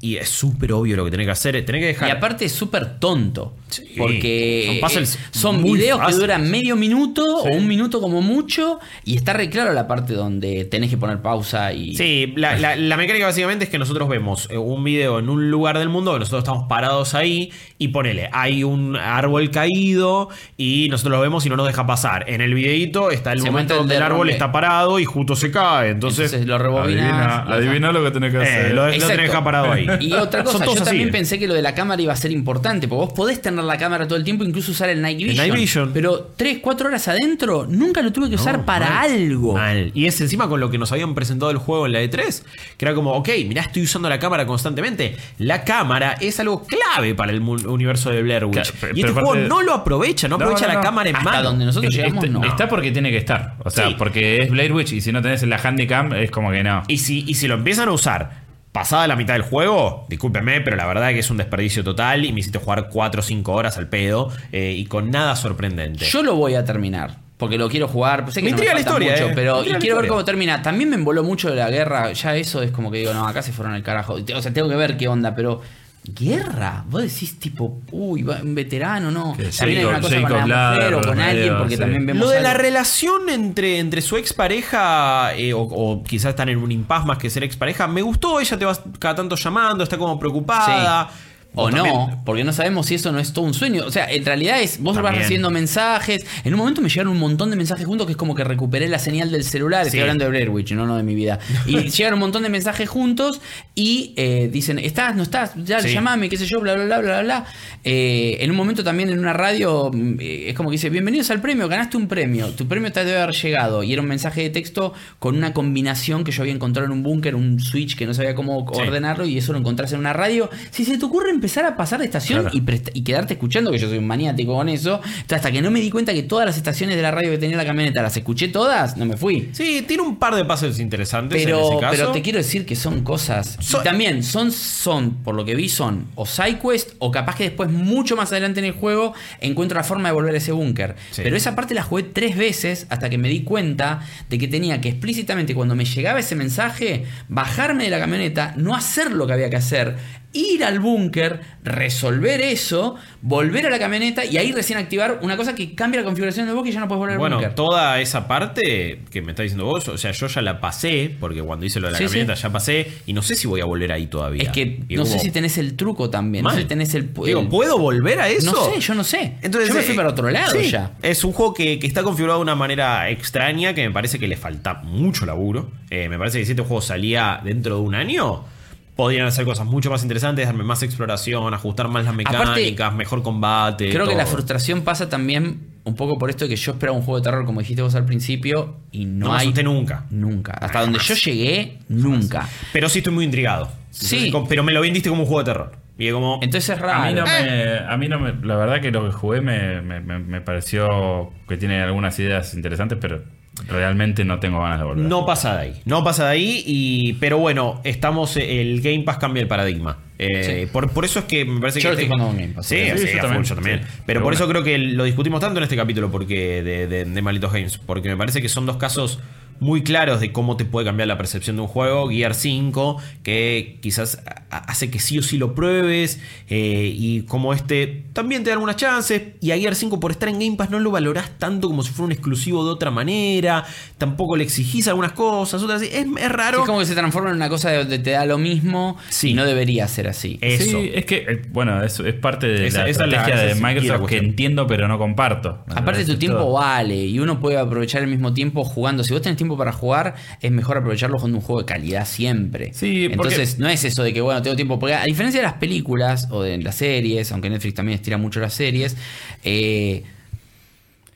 y es súper obvio lo que tenés que hacer. Tenés que dejar. Y aparte es súper tonto. Sí, porque son puzzles eh, son videos que duran medio minuto Sí. o un minuto como mucho. Y está re claro la parte donde tenés que poner pausa y. Sí, la, la- la mecánica básicamente es que nosotros vemos eh, un video en un lugar del mundo, nosotros estamos parados ahí y ponele, hay un árbol caído y nosotros lo vemos y no nos deja pasar. En el videito está el Se momento el donde el árbol está parado y justo se cae. Entonces, Entonces lo rebobinás. Adivina, lo adivina lo que tenés que eh, hacer. lo, lo tenés que dejar parado ahí. Y otra cosa, yo así, también pensé que lo de la cámara iba a ser importante, porque vos podés tener la cámara todo el tiempo, incluso usar el Night Vision. Night Vision. Pero 3, 4 horas adentro, nunca lo tuve que usar para mal, algo. mal. Y es encima con lo que nos habían presentado el juego en la E3, que era como, ok, mirá, estoy usando la cámara constantemente. La cámara es algo clave para el universo de Blair Witch. Claro, pero- y este juego no lo aprovecha, no No, aprovecha la no. cámara en Hasta mano. donde nosotros llegamos, no. Está porque tiene que estar. O sea, Sí. porque es Blair Witch y si no tenés la handicam es como que no. Y si, y si lo empiezan a usar pasada la mitad del juego, discúlpenme, pero la verdad es que es un desperdicio total y me hiciste jugar 4 o 5 horas al pedo eh, y con nada sorprendente. Yo lo voy a terminar. Porque lo quiero jugar. Sé que Me no me intriga la falta historia, mucho, eh. pero y intriga la quiero ver historia. cómo termina. También me emboló mucho de la guerra. Ya eso es como que digo, no, acá se fueron al carajo. O sea, tengo que ver qué onda, pero. ¿Guerra? Vos decís tipo, uy, un veterano, no. Que También hay una cosa con la mujer o Ladder, con alguien, porque sí. también vemos. Lo de la relación entre, entre su expareja eh, o, o quizás están en un impas más que ser expareja, me gustó, ella te va cada tanto llamando, está como preocupada. Sí. O no, porque no sabemos si eso no es todo un sueño. O sea, en realidad es, vos vas recibiendo mensajes. En un momento me llegaron un montón de mensajes juntos que es como que recuperé la señal del celular. Sí. Estoy hablando de Blair Witch, no, no de mi vida. Y llegaron un montón de mensajes juntos y eh, dicen, ¿estás? ¿No estás? Ya, Sí. llamame, qué sé yo, bla, bla, bla, bla, bla. Eh, en un momento también en una radio mm, eh, es como que dice, bienvenidos al premio, ganaste un premio. Tu premio te debe haber llegado. Y era un mensaje de texto con una combinación que yo había encontrado en un búnker, un switch que no sabía cómo Sí. ordenarlo y eso lo encontrás en una radio. Si se te ocurre empezar a pasar de estación Claro. y, y quedarte escuchando, que yo soy un maniático con eso, hasta que no me di cuenta que todas las estaciones de la radio que tenía la camioneta las escuché todas, no me fui. Sí, tiene un par de puzzles interesantes en Pero, ese caso. pero te quiero decir que son cosas. y también son, son, por lo que vi, son o SideQuest o capaz que después, mucho más adelante en el juego, encuentro la forma de volver a ese búnker. Sí. Pero esa parte la jugué tres veces hasta que me di cuenta de que tenía que explícitamente, cuando me llegaba ese mensaje, bajarme de la camioneta, no hacer lo que había que hacer, ir al búnker, resolver eso, volver a la camioneta y ahí recién activar una cosa que cambia la configuración del búnker y ya no puedes volver al Bueno, búnker. toda esa parte que me está diciendo vos, o sea, yo ya la pasé, porque cuando hice lo de la Sí, camioneta sí. ya pasé, y no sé si voy a volver ahí todavía. Es que Y no como, sé si tenés el truco también. No sé si tenés el. Digo, ¿puedo volver a eso? No sé, yo no sé. Entonces, yo me fui eh, para otro lado sí, ya. Es un juego que, que está configurado de una manera extraña que me parece que le falta mucho laburo. Eh, me parece que si este juego salía dentro de un año, podrían hacer cosas mucho más interesantes, darme más exploración, ajustar más las mecánicas, mejor combate. Creo que la frustración pasa también un poco por esto de que yo esperaba un juego de terror, como dijiste vos al principio, y no, No me hay. asusté nunca. Nunca. Hasta donde yo llegué, nunca. Pero sí estoy muy intrigado. Sí. Entonces, pero me lo vendiste como un juego de terror. Y es como. Entonces es raro. A mí, no me, a mí no me. La verdad que lo que jugué me, me- me- me pareció que tiene algunas ideas interesantes, pero realmente no tengo ganas de volver. No pasa de ahí. No pasa de ahí. Y, pero bueno, estamos. El Game Pass cambia el paradigma. Eh, Sí. por, por eso es que me parece Yo que. lo estoy jugando en Game Pass. Sí, Sí, sí, yo también, full, yo también. sí. Pero, Pero por bueno. eso creo que lo discutimos tanto en este capítulo porque de, de, de Malitos Games. Porque me parece que son dos casos muy claros de cómo te puede cambiar la percepción de un juego. Gear 5, que quizás hace que sí o sí lo pruebes. eh, y como este también te da algunas chances. Y a Gear 5 por estar en Game Pass no lo valorás tanto como si fuera un exclusivo de otra manera. Tampoco le exigís algunas cosas. Otras, es, es raro. Es como que se transforma en una cosa de donde te da lo mismo Sí. y no debería ser así. Eso. Sí, es que, eh, bueno, es, es parte de Esa- la esa es la- estrategia esa de Microsoft que cuestión. entiendo pero no comparto. Aparte tu tiempo todo. vale y uno puede aprovechar el mismo tiempo jugando. Si vos tenés tiempo para jugar, es mejor aprovecharlo jugando un juego de calidad siempre. Sí, porque- Entonces no es eso de que bueno, tengo tiempo. Porque a diferencia de las películas o de las series, aunque Netflix también estira mucho las series, eh,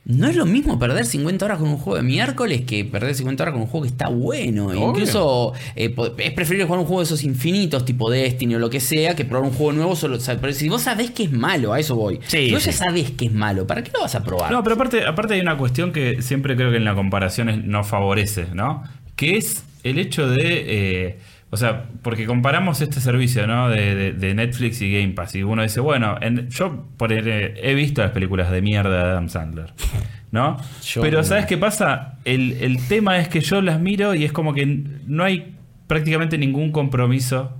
No es lo mismo perder 50 horas con un juego de miércoles que perder 50 horas con un juego que está bueno. Incluso eh, es preferible jugar un juego de esos infinitos, tipo Destiny o lo que sea, que probar un juego nuevo solo. o sea, pero si vos sabés que es malo, a eso voy. Sí, si vos ya sí. sabés que es malo, ¿para qué lo vas a probar? No, pero aparte, aparte hay una cuestión que siempre creo que en la comparación nos favorece, ¿no? Que es el hecho de. eh, o sea, porque comparamos este servicio, ¿no? De, de- de Netflix y Game Pass. Y uno dice, bueno, en- yo por el- he visto las películas de mierda de Adam Sandler. ¿No? Yo Pero. ¿sabes qué pasa? El, el tema es que yo las miro y es como que no hay prácticamente ningún compromiso.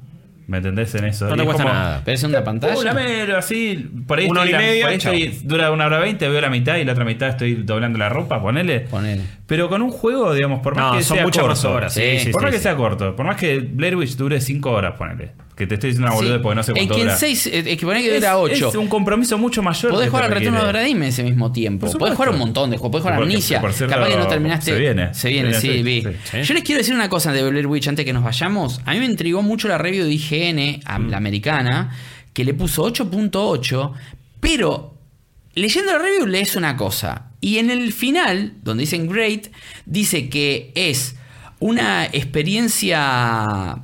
¿Me entendés en eso? No te es cuesta como, nada. Pero es una pantalla. Uh, la mero, así, por ahí, Una estoy hora y media, por ahí estoy- dura una hora veinte, veo la mitad y la otra mitad estoy doblando la ropa, ponele. Ponele. Pero con un juego, digamos, por más No, que son sea muchas corto, más horas. Sí, Sí. sí, por sí, más que sea corto, por más que Blair Witch dure 5 horas, ponele. Que te estoy diciendo una boludez porque no sé Es cuánto que en dura. 6, es que poné que es, dura 8. es un compromiso mucho mayor. Podés que jugar al retorno de. Obradime ese mismo tiempo. Podés jugar un montón de juegos. Podés jugar Porque- Amnesia. por cierto, Capaz que no terminaste. se viene. Se viene, Se sí, viene, vi. sí. Yo les quiero decir una cosa de Blair Witch antes que nos vayamos. A mí me intrigó mucho la review de IGN, a Mm. la americana, que le puso 8.8, pero leyendo la review lees una cosa. Y en el final, donde dicen great, dice que es una experiencia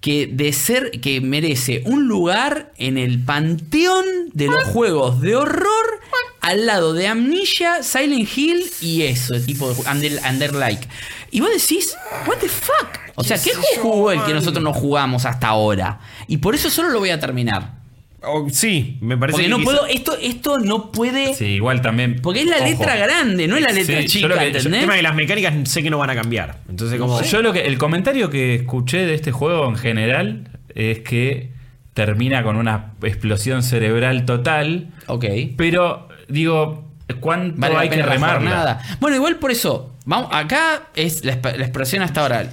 que de ser que merece un lugar en el panteón de los juegos de horror al lado de Amnesia, Silent Hill y eso, el tipo de Under, Underlike. Y vos decís, what the fuck? O sea, ¿qué juego jugó el que nosotros no jugamos hasta ahora? Y por eso solo lo voy a terminar. Oh, sí, me parece Porque que no quizá- puedo, esto, esto no puede. Sí, igual también. Porque es la ojo. letra grande, no es la letra Sí, yo chica, lo que- yo- El tema es que las mecánicas sé que no van a cambiar. Entonces, como. Yo lo que el comentario que escuché de este juego en general es que termina con una explosión cerebral total, Ok. pero digo, ¿cuánto Vale hay que remarla? jornada. Bueno, igual por eso. Vamos, acá es la, la expresión hasta ahora.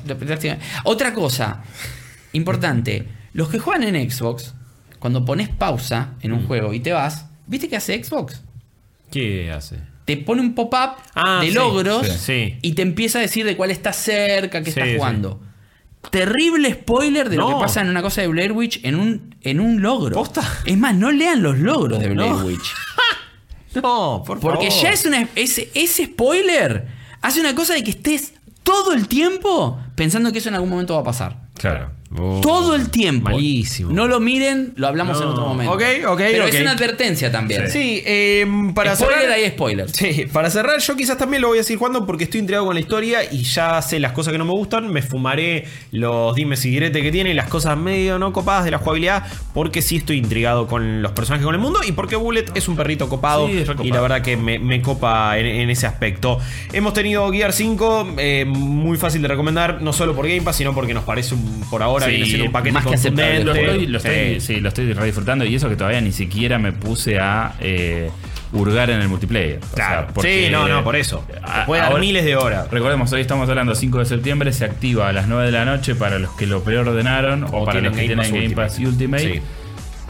Otra cosa importante. Los que juegan en Xbox, cuando pones pausa en Mm. un juego y te vas, ¿viste qué hace Xbox? ¿Qué hace? Te pone un pop-up Ah, de sí, logros sí, y te empieza a decir de cuál está cerca, que Sí, está sí. jugando. Terrible spoiler de lo que pasa en una cosa de Blair Witch en un, en un logro. ¿Posta? Es más, no lean los logros de Blair No. Witch. No, por Porque favor. ya es una. Ese, ese spoiler hace una cosa de que estés todo el tiempo pensando que eso en algún momento va a pasar. Claro. Oh, todo el tiempo. Malísimo. No lo miren, lo hablamos No. en otro momento. Ok, ok, Pero es una advertencia también. Sí, eh, para spoiler cerrar. hay spoilers. Sí, para cerrar, yo quizás también lo voy a seguir jugando porque estoy intrigado con la historia y ya sé las cosas que no me gustan. Me fumaré los dimes y diretes que tiene y las cosas medio no copadas de la jugabilidad porque sí estoy intrigado con los personajes, con el mundo y porque Bullet es un perrito copado Sí, es recopado. y la verdad que me, me copa en, en ese aspecto. Hemos tenido Gear 5, eh, muy fácil de recomendar, no solo por Game Pass, sino porque nos parece un, por ahora Sí, viene siendo un paquete más que aceptable. Lo estoy, lo estoy- Sí. sí, lo estoy re disfrutando y eso que todavía ni siquiera me puse a eh, hurgar en el multiplayer. O sea, Sí, no, no, por eso. Puede dar ahora- miles de horas. Recordemos, hoy estamos hablando 5 de septiembre, se activa a las 9 de la noche para los que lo preordenaron o, O para los que Game tienen Game Pass y Ultimate. Sí.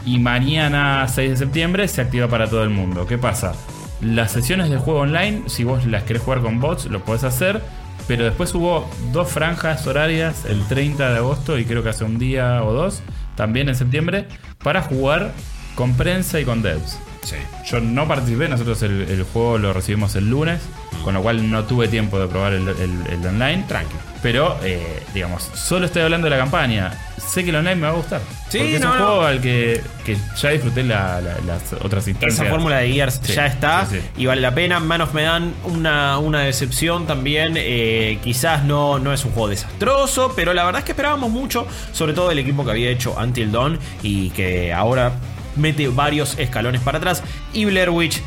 Y mañana 6 de septiembre se activa para todo el mundo. ¿Qué pasa? Las sesiones de juego online, si vos las querés jugar con bots, lo podés hacer. Pero después hubo dos franjas horarias, el 30 de agosto y creo que hace un día o dos, también en septiembre, para jugar con prensa y con devs. Sí. Yo no participé, nosotros el, el juego lo recibimos el lunes, con lo cual no tuve tiempo de probar el, el- el online. Tranqui. Pero, eh, digamos, solo estoy hablando de la campaña. Sé que el online me va a gustar. Sí, porque es no, un no. juego al que, que ya disfruté la- la- las otras instancias. Esa fórmula de Gears Sí, ya está sí, y vale la pena. Man of Medan, una, una decepción también. eh, quizás no, no es un juego desastroso, pero la verdad es que esperábamos mucho, sobre todo del equipo que había hecho Until Dawn y que ahora mete varios escalones para atrás. Y Blair Witch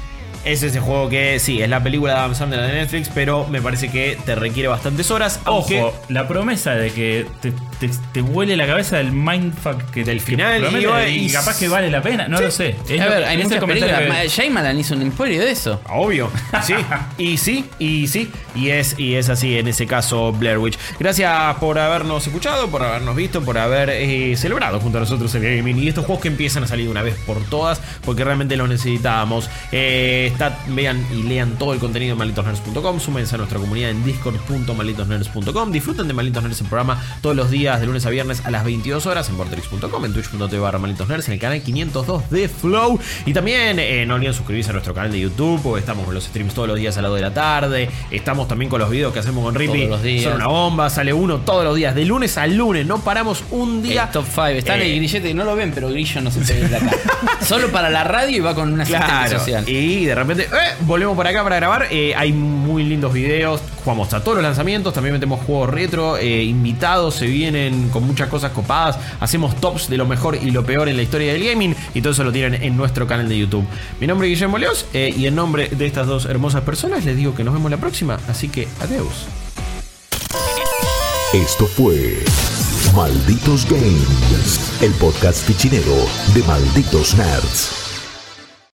es ese juego que sí, es la película de Adam Sandler de Netflix, pero me parece que te requiere bastantes horas. aunque- Ojo, la promesa de que te, te, te huele la cabeza del mindfuck que Del que final, promete y- y, capaz que vale la pena. No Sí. lo sé. Es a lo- ver, hay es el muchas comentario películas. Shyamalan hizo un emporio de eso. Obvio, sí, y sí, y sí, y es, y es así en ese caso Blair Witch. Gracias por habernos escuchado, por habernos visto, por haber eh, celebrado junto a nosotros el gaming y estos juegos que empiezan a salir de una vez por todas, porque realmente los necesitábamos. Eh, está- vean y lean todo el contenido en malditosnerds.com, súmense a nuestra comunidad en discord.malditosnerds.com, disfruten de Malditos Nerds el programa todos los días días de lunes a viernes a las 22 horas en porterix.com, en twitch.tv barra malditos nerds, en el canal 502 de Flow. Y también eh, no olviden suscribirse a nuestro canal de YouTube, porque estamos con los streams todos los días a las 2 de la tarde. Estamos también con los videos que hacemos con Rippy. Todos los días. Son una bomba, sale uno todos los días, de lunes a lunes, no paramos un día. El top 5. Está en Eh, el grillete, no lo ven, pero Grillo no se puede ir de acá. Solo para la radio y va con una Claro, social. y de repente eh, volvemos por acá para grabar. Eh, hay muy lindos videos. Jugamos a todos los lanzamientos. También metemos juegos retro. invitados se con muchas cosas copadas. Hacemos tops de lo mejor y lo peor en la historia del gaming. Y todo eso lo tienen en nuestro canal de YouTube. Mi nombre es Guillermo Leos. eh, y en nombre de estas dos hermosas personas les digo que nos vemos la próxima. Así que adiós. Esto fue Malditos Games, el podcast fichinero de Malditos Nerds.